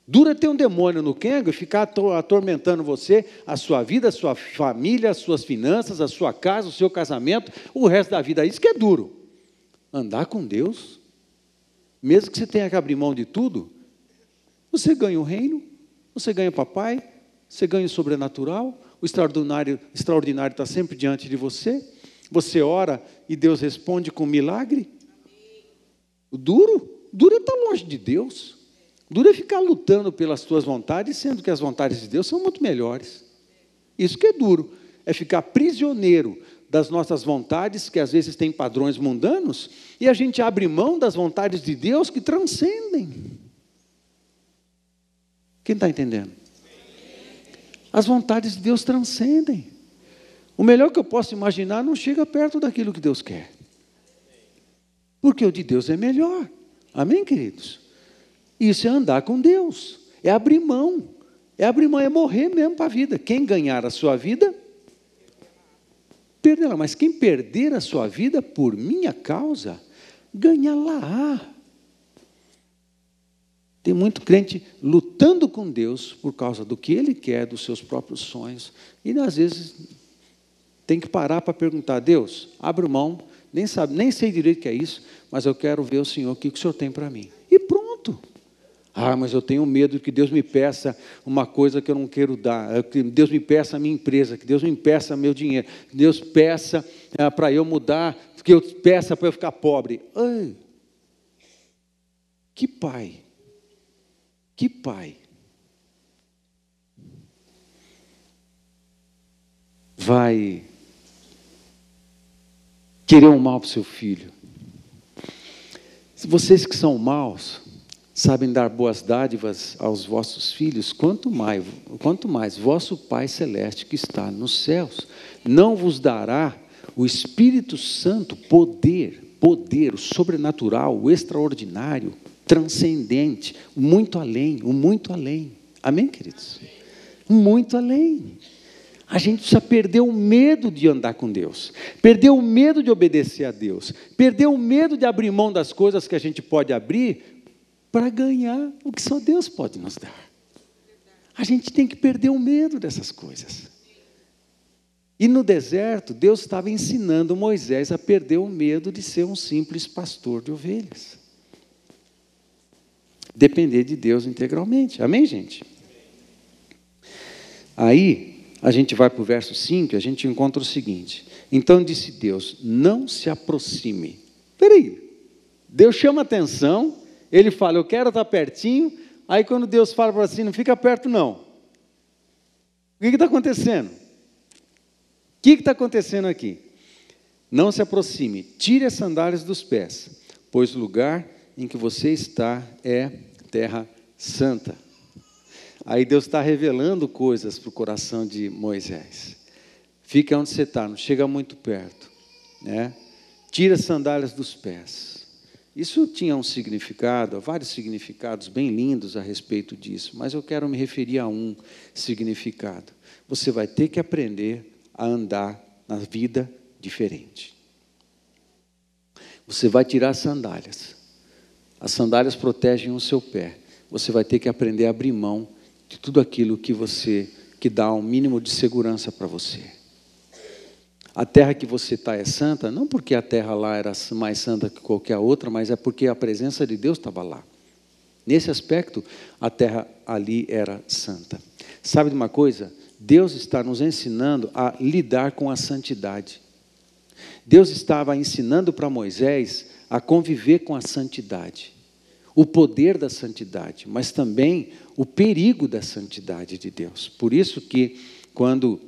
Dura ter um demônio no quengo e ficar atormentando você, a sua vida, a sua família, as suas finanças, a sua casa, o seu casamento, o resto da vida. Isso que é duro. Andar com Deus, mesmo que você tenha que abrir mão de tudo, você ganha o reino, você ganha o papai, você ganha o sobrenatural, o extraordinário extraordinário está sempre diante de você. Você ora e Deus responde com milagre. O duro, duro está longe de Deus. Dura é ficar lutando pelas tuas vontades, sendo que as vontades de Deus são muito melhores. Isso que é duro, é ficar prisioneiro das nossas vontades, que às vezes têm padrões mundanos, e a gente abre mão das vontades de Deus que transcendem. Quem está entendendo? As vontades de Deus transcendem. O melhor que eu posso imaginar não chega perto daquilo que Deus quer. Porque o de Deus é melhor. Amém, queridos? Isso é andar com Deus. É abrir mão. É abrir mão, é morrer mesmo para a vida. Quem ganhar a sua vida, perderá. Mas quem perder a sua vida por minha causa, ganha-la. Tem muito crente lutando com Deus por causa do que ele quer, dos seus próprios sonhos. E às vezes tem que parar para perguntar: Deus, abre mão, nem, sabe, nem sei direito o que é isso, mas eu quero ver o Senhor, o que o Senhor tem para mim. Ah, mas eu tenho medo que Deus me peça uma coisa que eu não quero dar, é que Deus me peça a minha empresa, que Deus me peça meu dinheiro, que Deus peça é, para eu mudar, que eu peça para eu ficar pobre. Ai, que pai, que pai. Vai querer um mal para o seu filho. Vocês que são maus, sabem dar boas dádivas aos vossos filhos, quanto mais, quanto mais vosso Pai celeste que está nos céus não vos dará o Espírito Santo poder, poder, o sobrenatural, o extraordinário, transcendente, muito além, o muito além. Amém, queridos? Muito além. A gente precisa perder o medo de andar com Deus, perder o medo de obedecer a Deus, perder o medo de abrir mão das coisas que a gente pode abrir para ganhar o que só Deus pode nos dar. A gente tem que perder o medo dessas coisas. E no deserto, Deus estava ensinando Moisés a perder o medo de ser um simples pastor de ovelhas. Depender de Deus integralmente. Amém, gente? Aí, a gente vai para o verso 5 e a gente encontra o seguinte: Então disse Deus: Não se aproxime. Peraí, Deus chama atenção ele fala, eu quero estar pertinho. Aí quando Deus fala para assim, não fica perto não. O que está acontecendo? O que está acontecendo aqui? Não se aproxime, tire as sandálias dos pés, pois o lugar em que você está é terra santa. Aí Deus está revelando coisas para o coração de Moisés. Fica onde você está, não chega muito perto. Né? Tira as sandálias dos pés. Isso tinha um significado, vários significados bem lindos a respeito disso, mas eu quero me referir a um significado. Você vai ter que aprender a andar na vida diferente. Você vai tirar as sandálias. As sandálias protegem o seu pé. Você vai ter que aprender a abrir mão de tudo aquilo que você que dá um mínimo de segurança para você. A terra que você está é santa, não porque a terra lá era mais santa que qualquer outra, mas é porque a presença de Deus estava lá. Nesse aspecto, a terra ali era santa. Sabe de uma coisa? Deus está nos ensinando a lidar com a santidade. Deus estava ensinando para Moisés a conviver com a santidade, o poder da santidade, mas também o perigo da santidade de Deus. Por isso que quando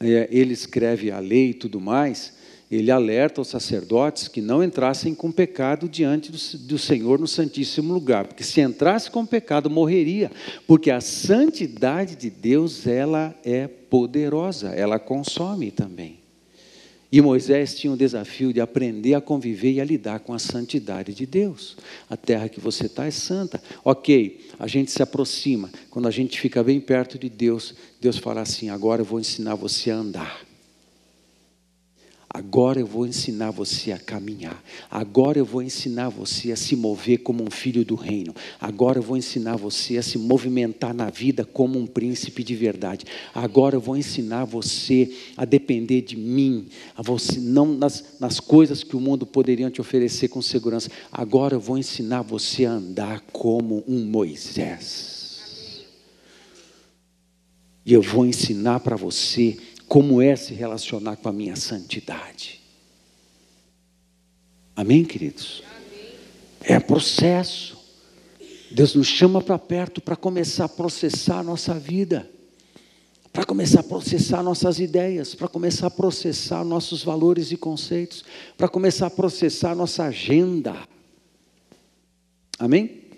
ele escreve a lei e tudo mais, ele alerta os sacerdotes que não entrassem com pecado diante do, do, Senhor no Santíssimo Lugar, porque se entrasse com pecado morreria, porque a santidade de Deus ela é poderosa, ela consome também. E Moisés tinha o desafio de aprender a conviver e a lidar com a santidade de Deus. A terra que você está é santa. Ok, a gente se aproxima. Quando a gente fica bem perto de Deus, Deus fala assim: agora eu vou ensinar você a andar. Agora eu vou ensinar você a caminhar. Agora eu vou ensinar você a se mover como um filho do reino. Agora eu vou ensinar você a se movimentar na vida como um príncipe de verdade. Agora eu vou ensinar você a depender de mim, a você não nas, nas coisas que o mundo poderia te oferecer com segurança. Agora eu vou ensinar você a andar como um Moisés. E eu vou ensinar para você como é se relacionar com a minha santidade. Amém, queridos? É processo. Deus nos chama para perto para começar a processar a nossa vida, para começar a processar nossas ideias, para começar a processar nossos valores e conceitos, para começar a processar nossa agenda. Amém?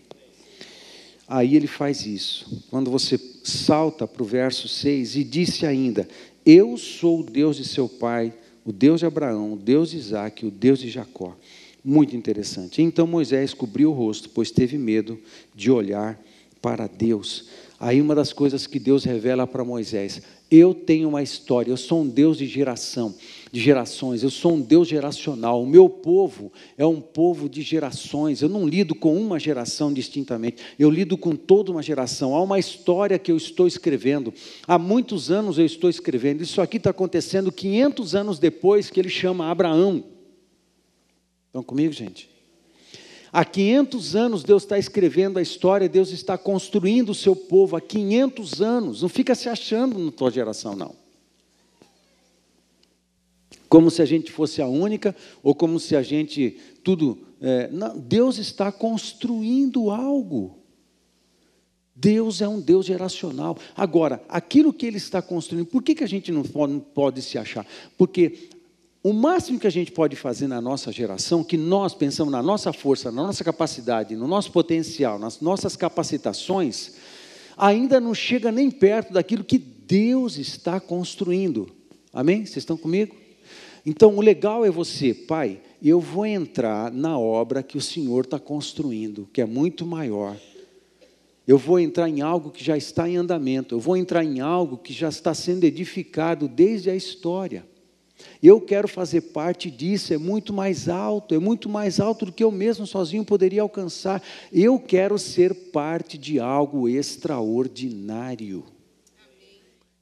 Aí ele faz isso. Quando você salta para o verso 6 e disse ainda: eu sou o Deus de seu pai, o Deus de Abraão, o Deus de Isaac, o Deus de Jacó. Muito interessante. Então Moisés cobriu o rosto, pois teve medo de olhar para Deus. Aí uma das coisas que Deus revela para Moisés: eu tenho uma história, eu sou um Deus de geração, de gerações, eu sou um Deus geracional. O meu povo é um povo de gerações. Eu não lido com uma geração distintamente, eu lido com toda uma geração. Há uma história que eu estou escrevendo. Há muitos anos eu estou escrevendo. Isso aqui está acontecendo 500 anos depois que ele chama Abraão. Estão comigo, gente? Há 500 anos Deus está escrevendo a história, Deus está construindo o seu povo há 500 anos. Não fica se achando na tua geração, não. Como se a gente fosse a única, ou como se a gente tudo. É, não, Deus está construindo algo. Deus é um Deus geracional. Agora, aquilo que Ele está construindo, por que, que a gente não pode, não pode se achar? Porque o máximo que a gente pode fazer na nossa geração, que nós pensamos na nossa força, na nossa capacidade, no nosso potencial, nas nossas capacitações, ainda não chega nem perto daquilo que Deus está construindo. Amém? Vocês estão comigo? Então, o legal é você, pai, eu vou entrar na obra que o Senhor está construindo, que é muito maior. Eu vou entrar em algo que já está em andamento, eu vou entrar em algo que já está sendo edificado desde a história. Eu quero fazer parte disso, é muito mais alto, é muito mais alto do que eu mesmo sozinho poderia alcançar. Eu quero ser parte de algo extraordinário.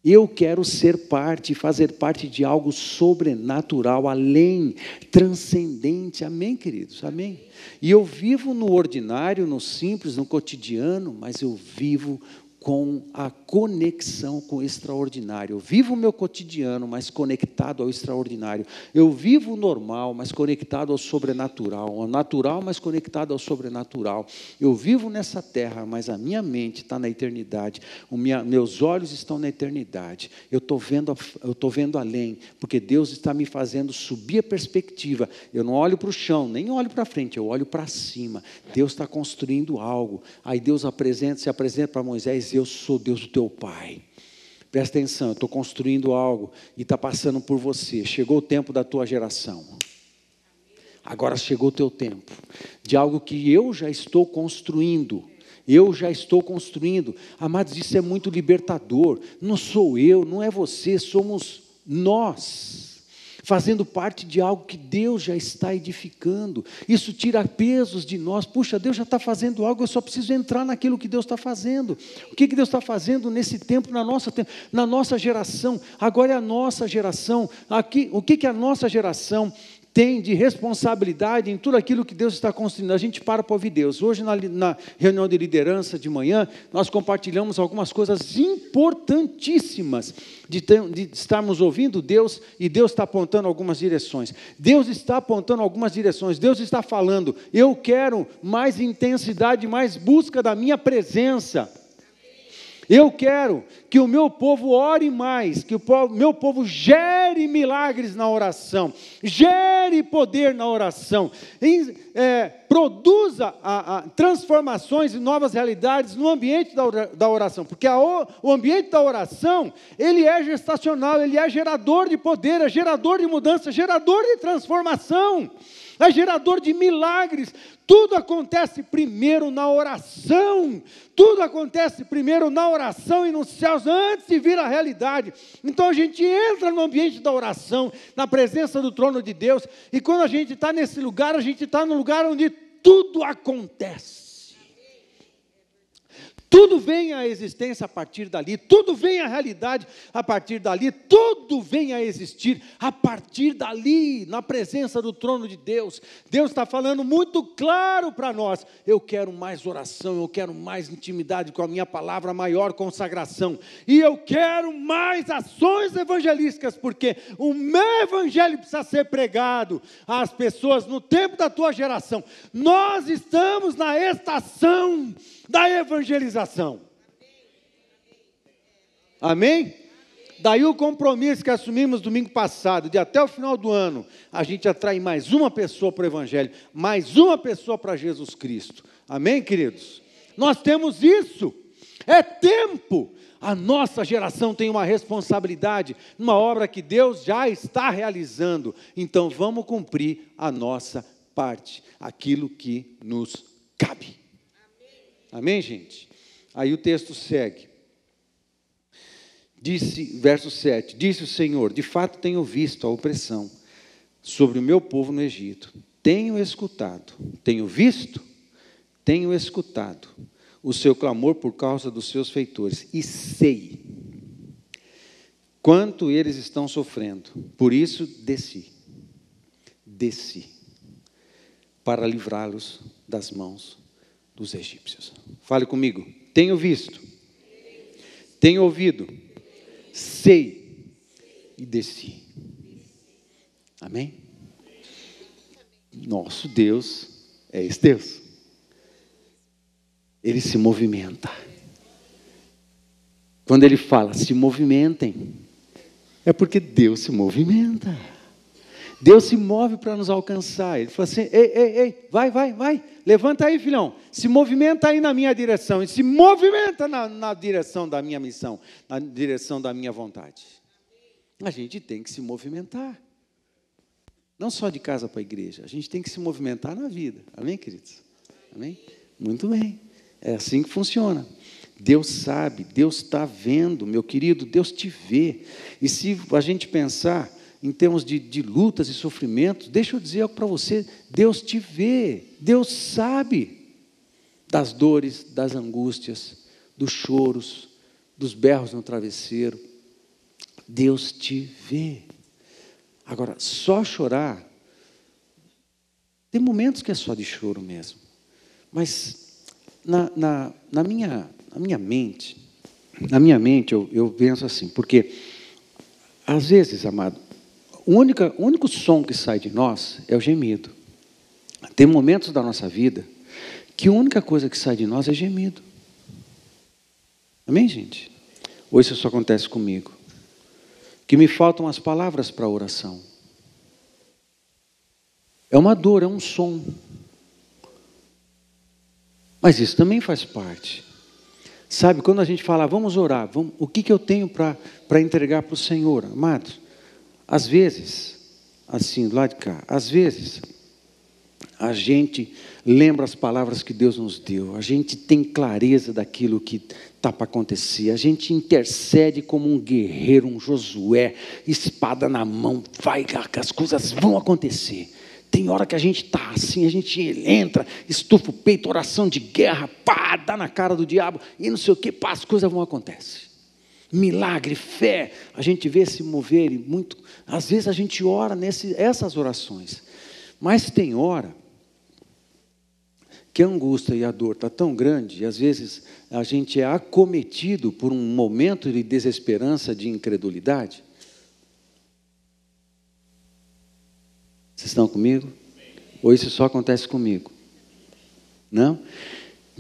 Eu quero ser parte, fazer parte de algo sobrenatural, além, transcendente. Amém, queridos? Amém. E eu vivo no ordinário, no simples, no cotidiano, mas eu vivo com a conexão com o extraordinário. Eu vivo o meu cotidiano, mas conectado ao extraordinário. Eu vivo o normal, mas conectado ao sobrenatural. O natural, mas conectado ao sobrenatural. Eu vivo nessa terra, mas a minha mente está na eternidade. Minha, meus olhos estão na eternidade. Eu estou vendo, eu vendo além, porque Deus está me fazendo subir a perspectiva. Eu não olho para o chão, nem olho para frente, eu olho para cima. Deus está construindo algo. Aí Deus apresenta, se apresenta para Moisés eu sou Deus do teu pai. Presta atenção, eu estou construindo algo e está passando por você. Chegou o tempo da tua geração. Agora chegou o teu tempo de algo que eu já estou construindo. Eu já estou construindo. Amados, isso é muito libertador. Não sou eu, não é você, somos nós fazendo parte de algo que Deus já está edificando. Isso tira pesos de nós. Puxa, Deus já está fazendo algo, eu só preciso entrar naquilo que Deus está fazendo. O que, que Deus está fazendo nesse tempo, na nossa, na nossa geração? Agora é a nossa geração. Aqui, o que, que a nossa geração tem de responsabilidade em tudo aquilo que Deus está construindo. A gente para para ouvir Deus. Hoje, na, na, reunião de liderança de manhã, nós compartilhamos algumas coisas importantíssimas de, ter, de estarmos ouvindo Deus e Deus está apontando algumas direções. Deus está apontando algumas direções. Deus está falando: eu quero mais intensidade, mais busca da minha presença. Eu quero que o meu povo ore mais, que o meu povo gere milagres na oração, gere poder na oração, é, produza a, a, transformações e novas realidades no ambiente da, da oração, porque a, o ambiente da oração ele é gestacional, ele é gerador de poder, é gerador de mudança, gerador de transformação é gerador de milagres. Tudo acontece primeiro na oração. Tudo acontece primeiro na oração e nos céus, antes de vir a realidade. Então a gente entra no ambiente da oração, na presença do trono de Deus, e quando a gente está nesse lugar, a gente está no lugar onde tudo acontece. Tudo vem à existência a partir dali, tudo vem à realidade a partir dali, tudo vem a existir a partir dali, na presença do trono de Deus. Deus está falando muito claro para nós: eu quero mais oração, eu quero mais intimidade com a minha palavra, maior consagração, e eu quero mais ações evangelísticas, porque o meu evangelho precisa ser pregado às pessoas no tempo da tua geração. Nós estamos na estação da evangelização. Amém? Daí o compromisso que assumimos domingo passado, de até o final do ano, a gente atrai mais uma pessoa para o Evangelho, mais uma pessoa para Jesus Cristo. Amém, queridos? Nós temos isso. É tempo. A nossa geração tem uma responsabilidade numa obra que Deus já está realizando. Então vamos cumprir a nossa parte, aquilo que nos cabe. Amém, gente? Aí o texto segue. Disse, verso 7: Disse o Senhor: De fato tenho visto a opressão sobre o meu povo no Egito. Tenho escutado, tenho visto, tenho escutado o seu clamor por causa dos seus feitores e sei quanto eles estão sofrendo. Por isso desci, desci para livrá-los das mãos dos egípcios. Fale comigo. Tenho visto, tenho ouvido, sei e desci. Amém? Nosso Deus é esse Deus. Ele se movimenta. Quando ele fala, se movimentem, é porque Deus se movimenta. Deus se move para nos alcançar. Ele fala assim: ei, ei, ei, vai, vai, vai, levanta aí, filhão, se movimenta aí na minha direção, e se movimenta na, na direção da minha missão, na direção da minha vontade. A gente tem que se movimentar. Não só de casa para a igreja, a gente tem que se movimentar na vida. Amém, queridos? Amém? Muito bem. É assim que funciona. Deus sabe, Deus está vendo, meu querido, Deus te vê. E se a gente pensar em termos de, de lutas e sofrimentos, deixa eu dizer algo para você: Deus te vê, Deus sabe das dores, das angústias, dos choros, dos berros no travesseiro. Deus te vê. Agora, só chorar, tem momentos que é só de choro mesmo, mas na, na, na minha, na minha mente, na minha mente eu, eu penso assim, porque às vezes, amado, o único, som que sai de nós é o gemido. Tem momentos da nossa vida que a única coisa que sai de nós é gemido. Amém, gente? Ou isso só acontece comigo? Que me faltam as palavras para a oração. É uma dor, é um som. Mas isso também faz parte. Sabe, quando a gente fala, vamos orar, vamos, o que, que eu tenho para entregar para o Senhor, amados? Às vezes, assim, do lado de cá, às vezes, a gente lembra as palavras que Deus nos deu, a gente tem clareza daquilo que está para acontecer, a gente intercede como um guerreiro, um Josué, espada na mão, vai, as coisas vão acontecer. Tem hora que a gente está assim, a gente entra, estufa o peito, oração de guerra, pá, dá na cara do diabo, e não sei o que, pá, as coisas vão acontecer milagre, fé, a gente vê se mover muito. Às vezes a gente ora nessas orações, mas tem hora que a angústia e a dor está tão grande, e às vezes a gente é acometido por um momento de desesperança, de incredulidade. Vocês estão comigo? Ou isso só acontece comigo? Não?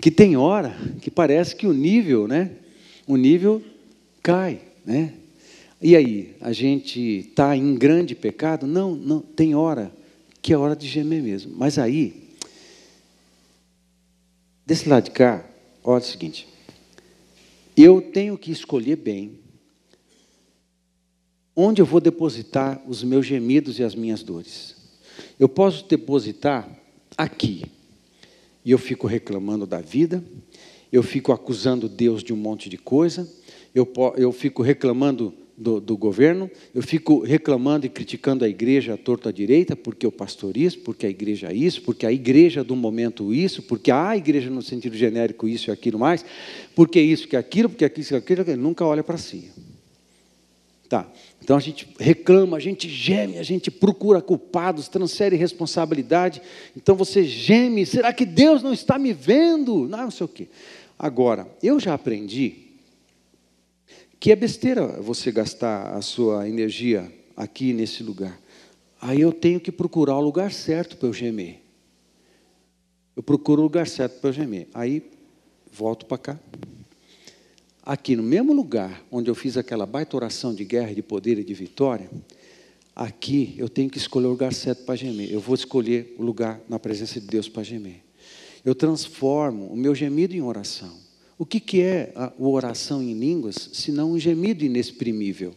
Que tem hora que parece que o nível, né? O nível cai, né? E aí, a gente está em grande pecado? Não, não, tem hora que é hora de gemer mesmo. Mas aí, desse lado de cá, olha o seguinte: eu tenho que escolher bem onde eu vou depositar os meus gemidos e as minhas dores. Eu posso depositar aqui, e eu fico reclamando da vida, eu fico acusando Deus de um monte de coisa, eu, eu fico reclamando do, do, governo, eu fico reclamando e criticando a igreja à torta à direita, porque o pastor isso, porque a igreja isso, porque a igreja do momento isso, porque a igreja no sentido genérico isso e aquilo mais, porque isso que aquilo, porque aquilo que aquilo, aquilo nunca olha para si. Tá. Então a gente reclama, a gente geme, a gente procura culpados, transfere responsabilidade. Então você geme, será que Deus não está me vendo? Não, não sei o quê. Agora, eu já aprendi que é besteira você gastar a sua energia aqui nesse lugar. Aí eu tenho que procurar o lugar certo para eu gemer. Eu procuro o lugar certo para eu gemer. Aí volto para cá. Aqui no mesmo lugar onde eu fiz aquela baita oração de guerra, de poder e de vitória, aqui eu tenho que escolher o lugar certo para gemer. Eu vou escolher o lugar na presença de Deus para gemer. Eu transformo o meu gemido em oração. O que, que é a oração em línguas, senão um gemido inexprimível?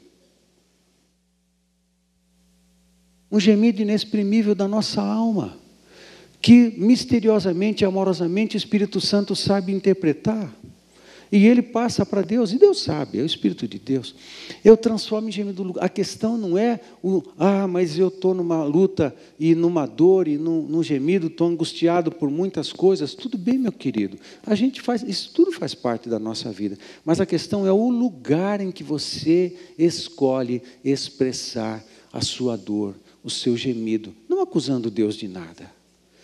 Um gemido inexprimível da nossa alma, que misteriosamente, amorosamente, o Espírito Santo sabe interpretar. E ele passa para Deus, e Deus sabe, é o Espírito de Deus. Eu transformo em gemido do lugar. A questão não é o, ah, mas eu estou numa luta e numa dor e num, num gemido, estou angustiado por muitas coisas. Tudo bem, meu querido. A gente faz, isso tudo faz parte da nossa vida. Mas a questão é o lugar em que você escolhe expressar a sua dor, o seu gemido, não acusando Deus de nada.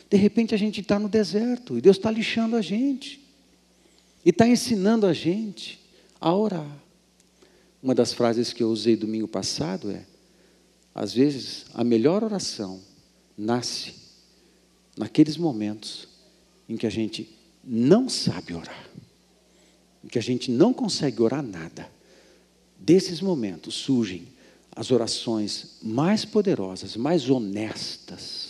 De repente a gente está no deserto e Deus está lixando a gente. E está ensinando a gente a orar. Uma das frases que eu usei domingo passado é: às vezes a melhor oração nasce naqueles momentos em que a gente não sabe orar, em que a gente não consegue orar nada. Desses momentos surgem as orações mais poderosas, mais honestas,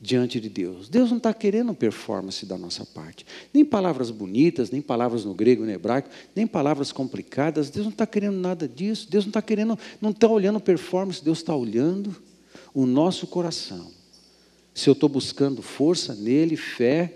diante de Deus. Deus não está querendo performance da nossa parte. Nem palavras bonitas, nem palavras no grego, no hebraico, nem palavras complicadas. Deus não está querendo nada disso. Deus não está querendo, não está olhando performance, Deus está olhando o nosso coração. Se eu estou buscando força nele, fé,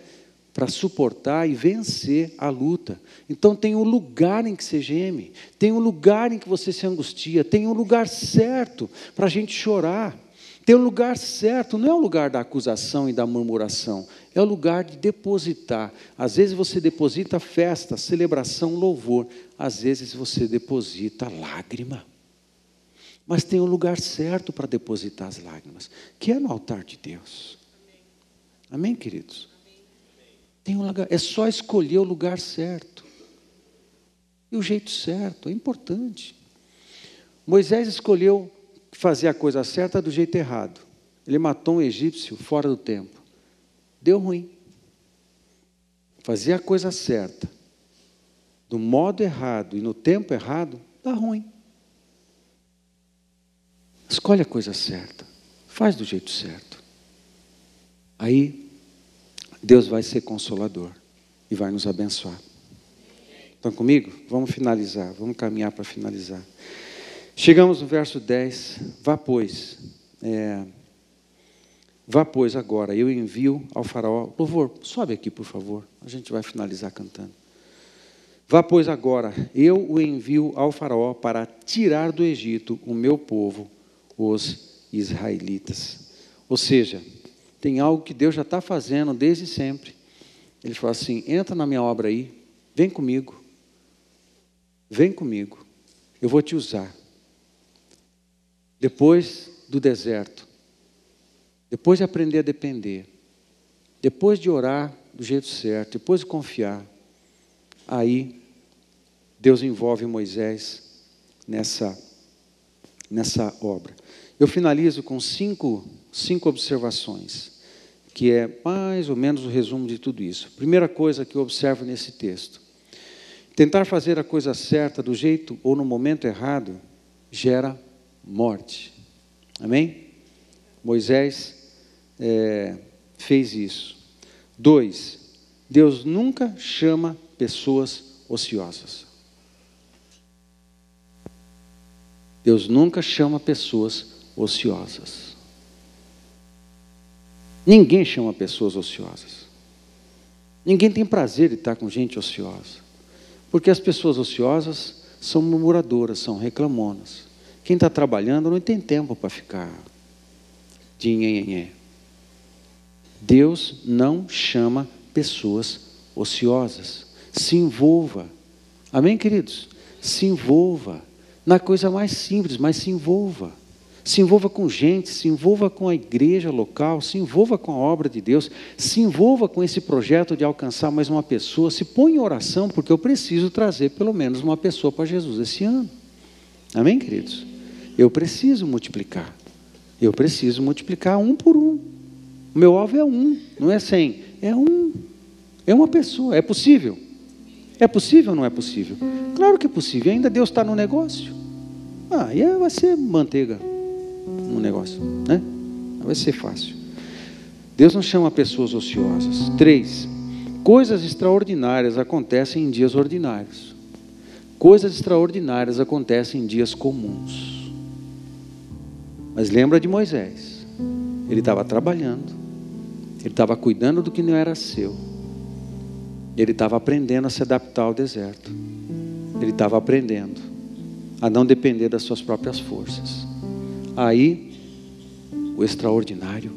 para suportar e vencer a luta. Então tem um lugar em que você geme, tem um lugar em que você se angustia, tem um lugar certo para a gente chorar. Tem um lugar certo, não é o lugar da acusação e da murmuração, é o lugar de depositar. Às vezes você deposita festa, celebração, louvor, às vezes você deposita lágrima. Mas tem um lugar certo para depositar as lágrimas, que é no altar de Deus. Amém, queridos? Tem um lugar, é só escolher o lugar certo. E o jeito certo, é importante. Moisés escolheu fazer a coisa certa do jeito errado. Ele matou um egípcio fora do tempo. Deu ruim. Fazer a coisa certa do modo errado e no tempo errado, dá ruim. Escolhe a coisa certa. Faz do jeito certo. Aí, Deus vai ser consolador e vai nos abençoar. Estão comigo? Vamos finalizar, vamos caminhar para finalizar. Chegamos no verso 10. Vá, pois. É, vá, pois, agora. Eu envio ao faraó. Louvor, sobe aqui, por favor. A gente vai finalizar cantando. Vá, pois, agora. Eu o envio ao faraó para tirar do Egito o meu povo, os israelitas. Ou seja, tem algo que Deus já está fazendo desde sempre. Ele falou assim: entra na minha obra aí, vem comigo. Vem comigo. Eu vou te usar depois do deserto, depois de aprender a depender, depois de orar do jeito certo, depois de confiar, aí Deus envolve Moisés nessa, nessa obra. Eu finalizo com cinco, cinco observações, que é mais ou menos o resumo de tudo isso. Primeira coisa que eu observo nesse texto: tentar fazer a coisa certa do jeito ou no momento errado gera morte. Amém? Moisés é, fez isso. Dois, Deus nunca chama pessoas ociosas. Deus nunca chama pessoas ociosas. Ninguém chama pessoas ociosas. Ninguém tem prazer de estar com gente ociosa. Porque as pessoas ociosas são murmuradoras, são reclamonas. Quem está trabalhando não tem tempo para ficar de Deus não chama pessoas ociosas. Se envolva. Amém, queridos? Se envolva na coisa mais simples, mas se envolva. Se envolva com gente, se envolva com a igreja local, se envolva com a obra de Deus, se envolva com esse projeto de alcançar mais uma pessoa, se põe em oração, porque eu preciso trazer pelo menos uma pessoa para Jesus esse ano. Amém, queridos? Eu preciso multiplicar. Eu preciso multiplicar um por um. O meu alvo é um, não é cem. É um. É uma pessoa. É possível? É possível ou não é possível? Claro que é possível. Ainda Deus está no negócio. Ah, e aí vai ser manteiga no negócio, né? Vai ser fácil. Deus não chama pessoas ociosas. Três, coisas extraordinárias acontecem em dias ordinários. Coisas extraordinárias acontecem em dias comuns. Mas lembra de Moisés. Ele estava trabalhando. Ele estava cuidando do que não era seu. Ele estava aprendendo a se adaptar ao deserto. Ele estava aprendendo a não depender das suas próprias forças. Aí, o extraordinário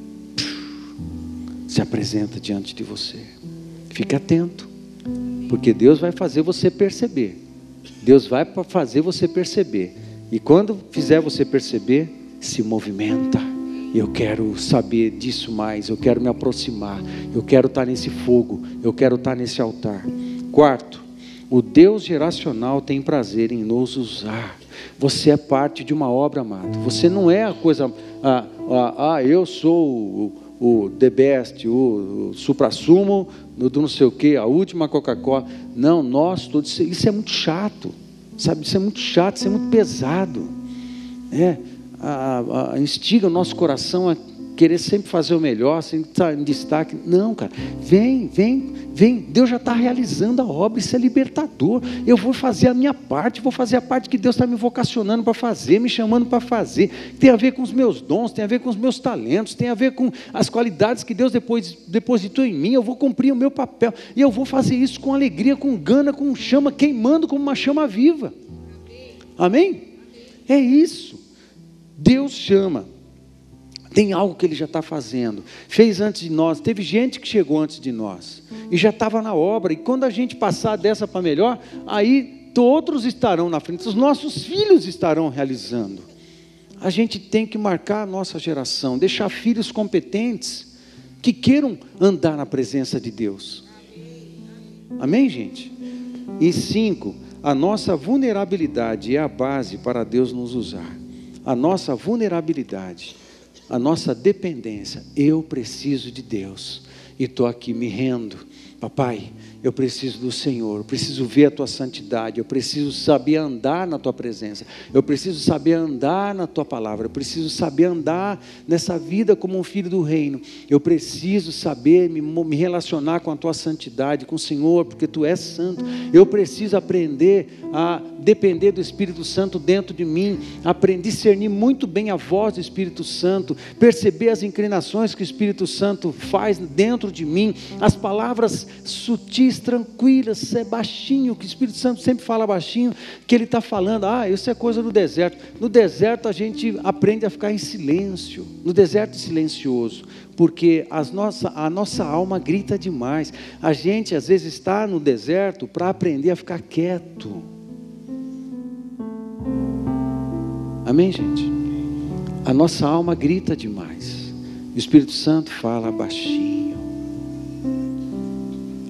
se apresenta diante de você. Fique atento, porque Deus vai fazer você perceber. Deus vai fazer você perceber. E quando fizer você perceber, se movimenta. Eu quero saber disso mais, eu quero me aproximar, eu quero estar nesse fogo, eu quero estar nesse altar. Quarto, o Deus geracional tem prazer em nos usar. Você é parte de uma obra, amado. Você não é a coisa, ah, ah, ah eu sou o, o the best, o, o supra-sumo do não sei o que, a última Coca-Cola. Não, nós todos, isso é muito chato, sabe? Isso é muito chato, isso é muito pesado. É, a, a, instiga o nosso coração a querer sempre fazer o melhor, sempre estar em destaque. Não, cara, vem, vem, vem. Deus já está realizando a obra, isso é libertador. Eu vou fazer a minha parte, vou fazer a parte que Deus está me vocacionando para fazer, me chamando para fazer. Tem a ver com os meus dons, tem a ver com os meus talentos, tem a ver com as qualidades que Deus depois depositou em mim. Eu vou cumprir o meu papel e eu vou fazer isso com alegria, com gana, com chama queimando como uma chama viva. Amém? É isso. Deus chama. Tem algo que Ele já está fazendo. Fez antes de nós. Teve gente que chegou antes de nós. E já estava na obra. E quando a gente passar dessa para melhor, aí outros estarão na frente. Os nossos filhos estarão realizando. A gente tem que marcar a nossa geração. Deixar filhos competentes. Que queiram andar na presença de Deus. Amém, gente? E cinco, a nossa vulnerabilidade é a base para Deus nos usar. A nossa vulnerabilidade a nossa dependência. Eu preciso de Deus e estou aqui me rendo. Papai, eu preciso do Senhor, eu preciso ver a tua santidade, eu preciso saber andar na tua presença, eu preciso saber andar na tua palavra, eu preciso saber andar nessa vida como um filho do reino, eu preciso saber me, me relacionar com a tua santidade, com o Senhor, porque tu és santo, eu preciso aprender a depender do Espírito Santo dentro de mim, aprender a discernir muito bem a voz do Espírito Santo, perceber as inclinações que o Espírito Santo faz dentro de mim, as palavras sutis tranquilas, é baixinho, que o Espírito Santo sempre fala baixinho, que ele está falando, ah, isso é coisa do deserto. No deserto a gente aprende a ficar em silêncio, no deserto silencioso, porque as nossa, a nossa alma grita demais. A gente às vezes está no deserto para aprender a ficar quieto. Amém, gente? A nossa alma grita demais. O Espírito Santo fala baixinho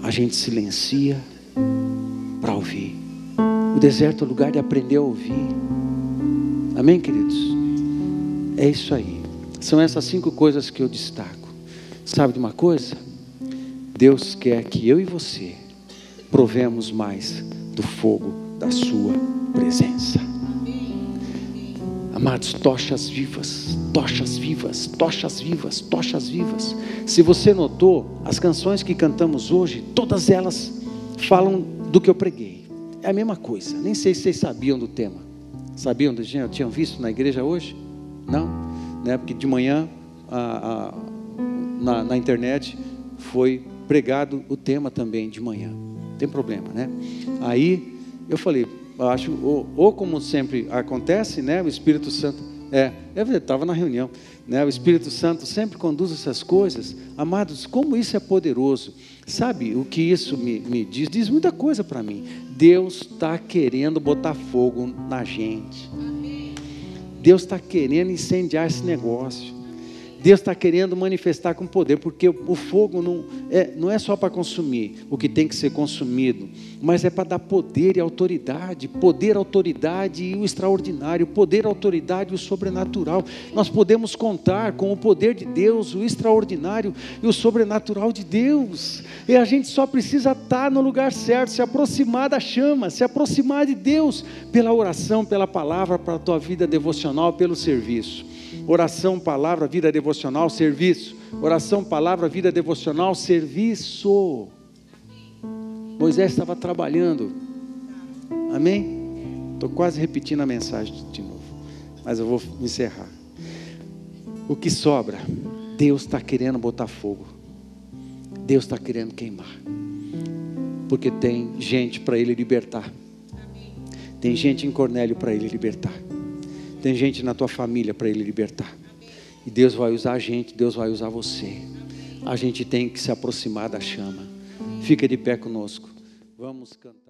a gente silencia para ouvir. O deserto é o lugar de aprender a ouvir. Amém, queridos? É isso aí. São essas cinco coisas que eu destaco. Sabe de uma coisa? Deus quer que eu e você provemos mais do fogo da Sua presença. Amados, tochas vivas, tochas vivas, tochas vivas, tochas vivas. Se você notou, as canções que cantamos hoje, todas elas falam do que eu preguei. É a mesma coisa. Nem sei se vocês sabiam do tema. Sabiam do gênero? Tinham visto na igreja hoje? Não? Né? Porque de manhã a, a, na, na internet foi pregado o tema também de manhã. Não tem problema, né? Aí eu falei, acho, ou, ou, como sempre acontece, né, o Espírito Santo, é, eu estava na reunião, né, o Espírito Santo sempre conduz essas coisas, amados, como isso é poderoso, sabe o que isso me, me diz? Diz muita coisa para mim, Deus está querendo botar fogo na gente, Deus está querendo incendiar esse negócio, Deus está querendo manifestar com poder, porque o fogo não é, não é só para consumir o que tem que ser consumido, mas é para dar poder e autoridade, poder, autoridade e o extraordinário, poder, autoridade e o sobrenatural. Nós podemos contar com o poder de Deus, o extraordinário e o sobrenatural de Deus. E a gente só precisa estar no lugar certo, se aproximar da chama, se aproximar de Deus pela oração, pela palavra, para a tua vida devocional, pelo serviço. Oração, palavra, vida devocional, serviço. Oração, palavra, vida devocional, serviço. Moisés estava trabalhando. Amém? Estou quase repetindo a mensagem de novo. Mas eu vou encerrar. O que sobra, Deus está querendo botar fogo. Deus está querendo queimar. porque tem gente para ele libertar. Tem gente em Cornélio para ele libertar. Tem gente na tua família para ele libertar. E Deus vai usar a gente, Deus vai usar você. A gente tem que se aproximar da chama. Fica de pé conosco. Vamos cantar.